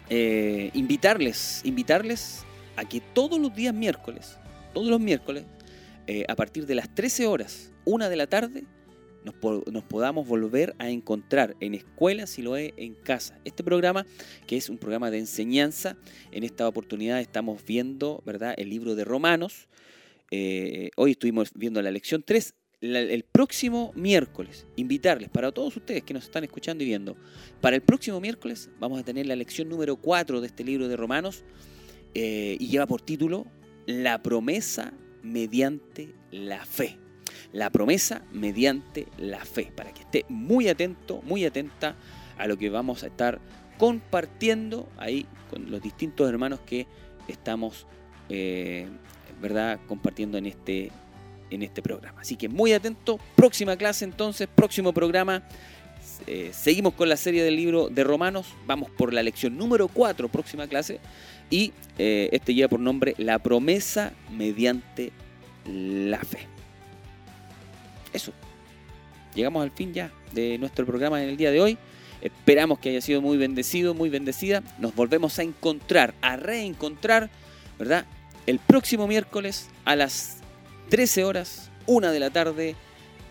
Eh, invitarles, invitarles a que todos los días miércoles, todos los miércoles, eh, a partir de las 13 horas, una de la tarde, nos, podamos volver a encontrar en Escuela Siloé en Casa. Este programa, que es un programa de enseñanza, en esta oportunidad estamos viendo ¿verdad? el libro de Romanos. Eh, hoy estuvimos viendo la lección 3. el próximo miércoles, invitarles para todos ustedes que nos están escuchando y viendo, para el próximo miércoles vamos a tener la lección número 4 de este libro de Romanos eh, y lleva por título La promesa mediante la fe la promesa mediante la fe, para que esté muy atento, muy atenta a lo que vamos a estar compartiendo ahí con los distintos hermanos que estamos, eh, ¿verdad?, compartiendo en este, en este programa. Así que muy atento, próxima clase entonces, próximo programa. Eh, seguimos con la serie del libro de Romanos, vamos por la lección número 4, próxima clase, y eh, este lleva por nombre La promesa mediante la fe eso. Llegamos al fin ya de nuestro programa en el día de hoy. Esperamos que haya sido muy bendecido, muy bendecida. Nos volvemos a encontrar, a reencontrar, ¿verdad? El próximo miércoles a las 13 horas, 1 de la tarde.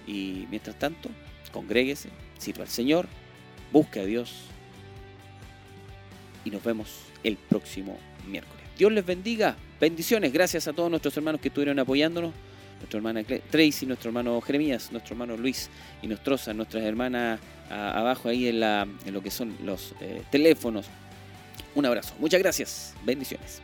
Y mientras tanto, congréguese, sirva al Señor, busque a Dios. Y nos vemos el próximo miércoles. Dios les bendiga. Bendiciones. Gracias a todos nuestros hermanos que estuvieron apoyándonos nuestra hermana Tracy, nuestro hermano Jeremías, nuestro hermano Luis y nuestras hermanas abajo ahí en, la, en lo que son los eh, teléfonos. Un abrazo. Muchas gracias. Bendiciones.